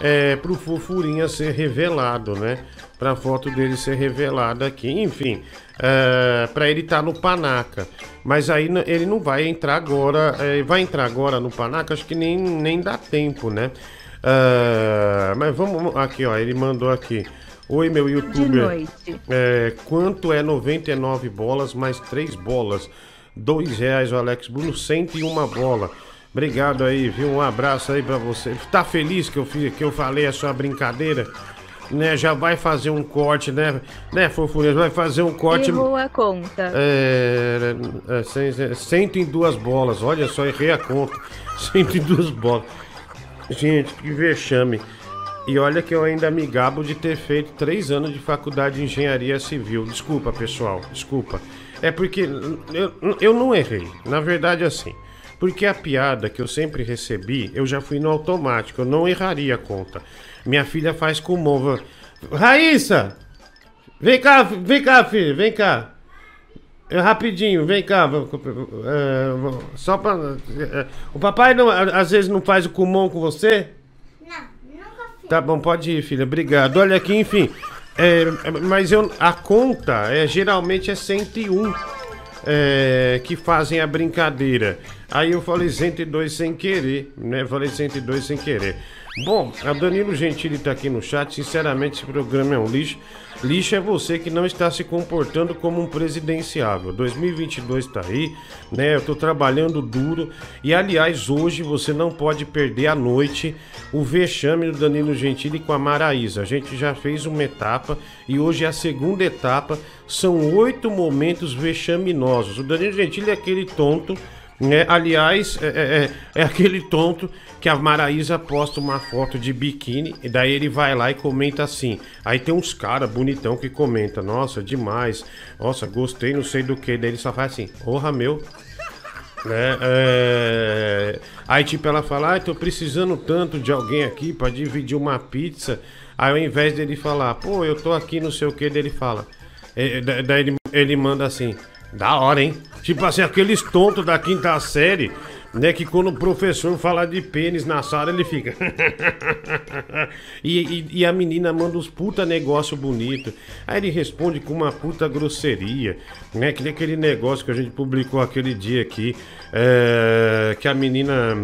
é, pro Fofurinha ser revelado, né? Pra foto dele ser revelada aqui. Enfim, é, pra ele estar no Panaca. Mas aí ele não vai entrar agora. é, vai entrar agora no Panaca, acho que nem, nem dá tempo, né? É, mas vamos. Aqui, ó, ele mandou aqui. Oi, meu De youtuber. noite. É, quanto é 99 bolas mais 3 bolas? Dois reais, o Alex Bruno, 101 bola. Obrigado aí, viu? Um abraço aí pra você. Tá feliz que eu, fiz, que eu falei a sua brincadeira? Né, já vai fazer um corte, né? Né, fofurinha? Vai fazer um corte. Errou a conta. É, é, cem- 102 bolas. Olha só, errei a conta. 102 bolas. Gente, que vexame. E olha que eu ainda me gabo de ter feito três anos de faculdade de engenharia civil. Desculpa, pessoal, desculpa. É porque eu, eu não errei. Na verdade, assim. Porque a piada que eu sempre recebi, eu já fui no automático. Eu não erraria a conta. Minha filha faz com mova. Raíssa! Vem cá, vem cá, filha, vem cá. É, rapidinho, vem cá. é, só pra. é, o papai não, às vezes não faz o comum com você? Tá bom, pode ir, filha. Obrigado. Olha aqui, enfim. é, mas eu, a conta é, geralmente é 101 é, que fazem a brincadeira. Aí eu falei 102 sem querer, né? Falei 102 sem querer. Bom, a Danilo Gentili tá aqui no chat. Sinceramente, esse programa é um lixo. Lixo é você que não está se comportando como um presidenciável. 2022 tá aí, né? Eu tô trabalhando duro. E aliás, hoje você não pode perder à noite o vexame do Danilo Gentili com a Maraísa. A gente já fez uma etapa e hoje é a segunda etapa. São oito momentos vexaminosos. O Danilo Gentili é aquele tonto né? Aliás, é, é- é- é aquele tonto que a Maraísa posta uma foto de biquíni e daí ele vai lá e comenta assim. Aí tem uns caras bonitão que comenta, nossa, demais, nossa, gostei, não sei do que. Daí ele só faz assim, porra meu. Né? É, Aí tipo ela fala, ah, tô precisando tanto de alguém aqui pra dividir uma pizza. Aí ao invés dele falar, pô, eu tô aqui, não sei o que, dele fala. É, da- Daí ele, ele manda assim, da hora, hein? Tipo assim, aqueles tontos da quinta série, né? Que quando o professor fala de pênis na sala, ele fica. e, e- e a menina manda uns puta negócio bonito. Aí ele responde com uma puta grosseria, né? Que nem aquele negócio que a gente publicou aquele dia aqui, é, que a menina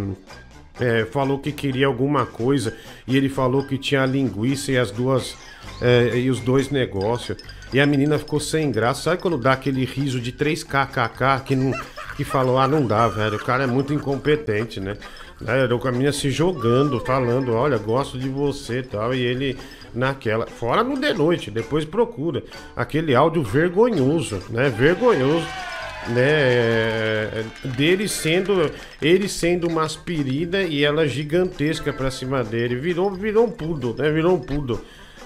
é, falou que queria alguma coisa e ele falou que tinha a linguiça e as duas é, e os dois negócios. E a menina ficou sem graça. Sabe quando dá aquele riso de 3kkk que não que falou, ah, não dá, velho. O cara é muito incompetente, né? Né, A menina se jogando, falando, olha, gosto de você tal. E ele naquela. Fora no de noite, depois procura. Aquele áudio vergonhoso, né? Vergonhoso. Né? é, Dele sendo. Ele sendo uma aspirina e ela gigantesca pra cima dele. Virou, virou um poodle, né? Virou um poodle.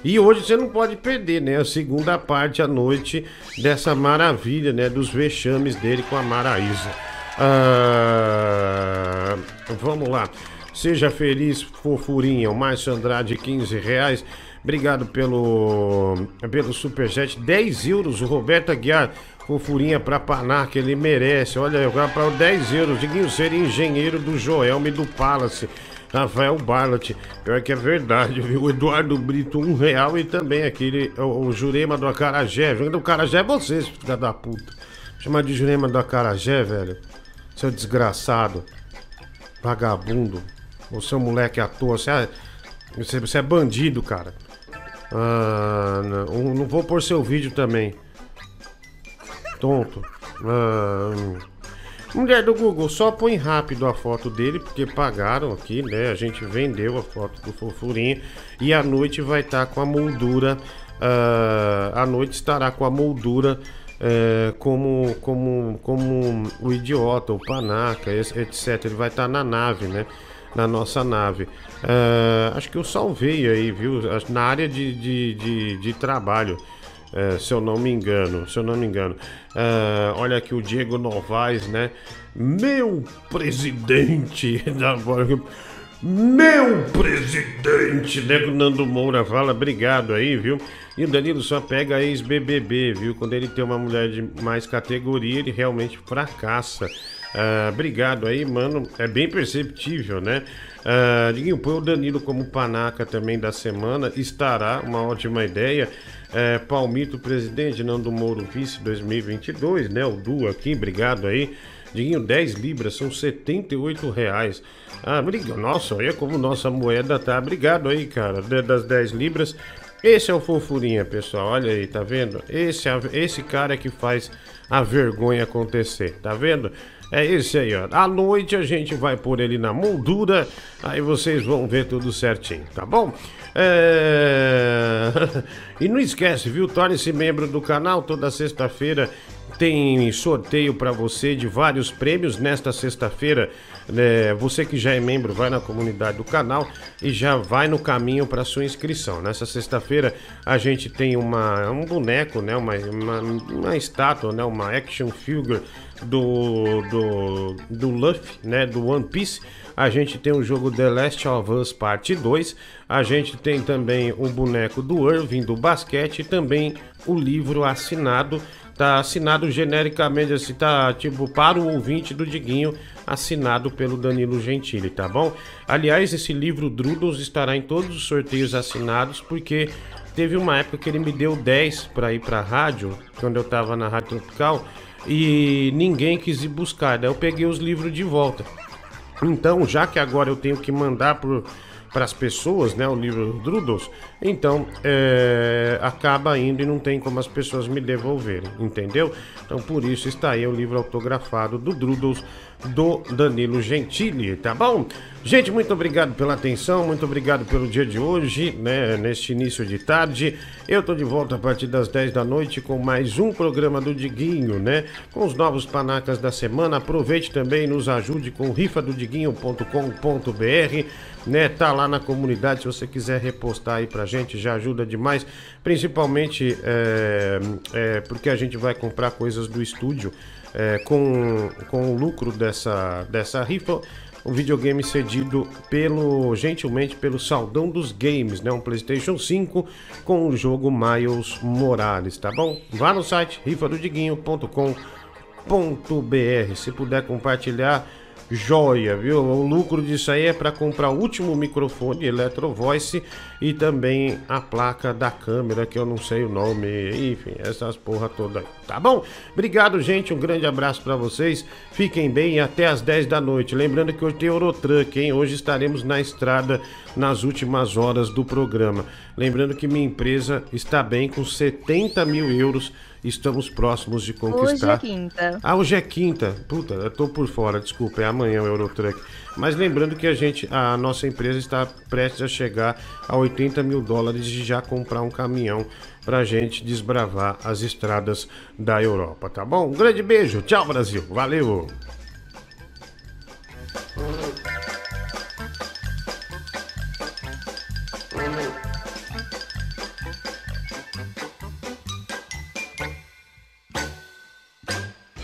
E hoje você não pode perder, né? A segunda parte à noite dessa maravilha, né? Dos vexames dele com a Maraísa. Ah, vamos lá. Seja feliz, fofurinha. O Márcio Andrade, 15 reais. Obrigado pelo, pelo superchat. 10 euros. O Roberto Aguiar, fofurinha pra Panar, que ele merece. Olha, agora para 10 euros. Diguinho ser engenheiro do Joelme do Palace. Rafael Barlat, pior que é verdade, viu? Eduardo Brito, um real e também aquele, o, o Jurema do Acarajé. Jurema do Acarajé é vocês, filha da puta. Chama de Jurema do Acarajé, velho. Seu desgraçado. Vagabundo. O seu moleque à toa. Você é, você, você é bandido, cara. Ah, não, não vou pôr seu vídeo também. Tonto. Ah. Mulher do Google, só põe rápido a foto dele, porque pagaram aqui, né? A gente vendeu a foto do Fofurinha. E a noite vai estar com a moldura. ah, a noite estará com a moldura é, como, como, como o idiota, o panaca, etc. Ele vai estar na nave, né? Na nossa nave. Ah, acho que eu salvei aí, viu? Na área de, de, de, de trabalho. É, se eu não me engano, se eu não me engano. Ah, olha aqui o Diego Novaes, né? Meu presidente da meu presidente, né? que O Nando Moura fala, obrigado aí, viu? E o Danilo só pega ex-BBB, viu? Quando ele tem uma mulher de mais categoria, ele realmente fracassa. Ah, obrigado aí, mano. É bem perceptível, né? Ah, Diguinho, põe o Danilo como panaca também da semana. Estará uma ótima ideia. É, Palmito, presidente, Nando Moro, vice 2022, né? O Du aqui, obrigado aí. Diguinho, 10 libras, são 78 reais. Ah, obrigado. Nossa, olha como nossa moeda tá. Obrigado aí, cara, de- das 10 libras. Esse é o Fofurinha, pessoal. Olha aí, tá vendo? Esse, é esse cara que faz a vergonha acontecer, tá vendo? É esse aí, ó. À noite a gente vai pôr ele na moldura, aí vocês vão ver tudo certinho, tá bom? É... e não esquece, viu? Torne-se membro do canal toda sexta-feira. Tem sorteio para você de vários prêmios nesta sexta-feira. né, você que já é membro, vai na comunidade do canal e já vai no caminho para sua inscrição. Nessa sexta-feira a gente tem uma, um boneco, né, uma, uma, uma estátua, né, uma action figure do, do, do Luffy, né, do One Piece. A gente tem o jogo The Last of Us Parte 2. A gente tem também o boneco do Irving do basquete e também o livro assinado. Tá assinado genericamente, assim, tá tipo para o ouvinte do Diguinho, assinado pelo Danilo Gentili, tá bom? Aliás, esse livro Drudels estará em todos os sorteios assinados, porque teve uma época que ele me deu 10 para ir para rádio, quando eu tava na Rádio Tropical, e ninguém quis ir buscar. Daí eu peguei os livros de volta. Então, já que agora eu tenho que mandar para as pessoas, né, o livro Drudels, então é, acaba indo e não tem como as pessoas me devolverem, entendeu? Então, por isso está aí o livro autografado do Drudels do Danilo Gentili, tá bom? Gente, muito obrigado pela atenção, muito obrigado pelo dia de hoje, né, neste início de tarde. Eu tô de volta a partir das 10 da noite com mais um programa do Diguinho, né? Com os novos panacas da semana. Aproveite também e nos ajude com rifadodiguinho.com.br, né? Tá lá na comunidade se você quiser repostar aí pra gente, já ajuda demais, principalmente é, é, porque a gente vai comprar coisas do estúdio é, com, com o lucro dessa, dessa rifa um videogame cedido pelo gentilmente pelo Saldão dos Games, né? Um PlayStation 5 com o jogo Miles Morales, tá bom? Vá no site rifadodiguinho.com.br. Se puder compartilhar, joia, viu? O lucro disso aí é para comprar o último microfone Electro Voice e também a placa da câmera, que eu não sei o nome, enfim, essas porra toda aí, tá bom? Obrigado, gente, um grande abraço para vocês. Fiquem bem até às 10 da noite. Lembrando que hoje tem Eurotruck, hein? Hoje estaremos na estrada nas últimas horas do programa. Lembrando que minha empresa está bem com 70 mil euros Estamos próximos de conquistar. Hoje é quinta. Ah, hoje é quinta. Puta, eu tô por fora, desculpa, é amanhã o Eurotruck. Mas lembrando que a gente, a nossa empresa está prestes a chegar a 80 mil dólares e já comprar um caminhão pra gente desbravar as estradas da Europa, tá bom? Um grande beijo, tchau Brasil, valeu!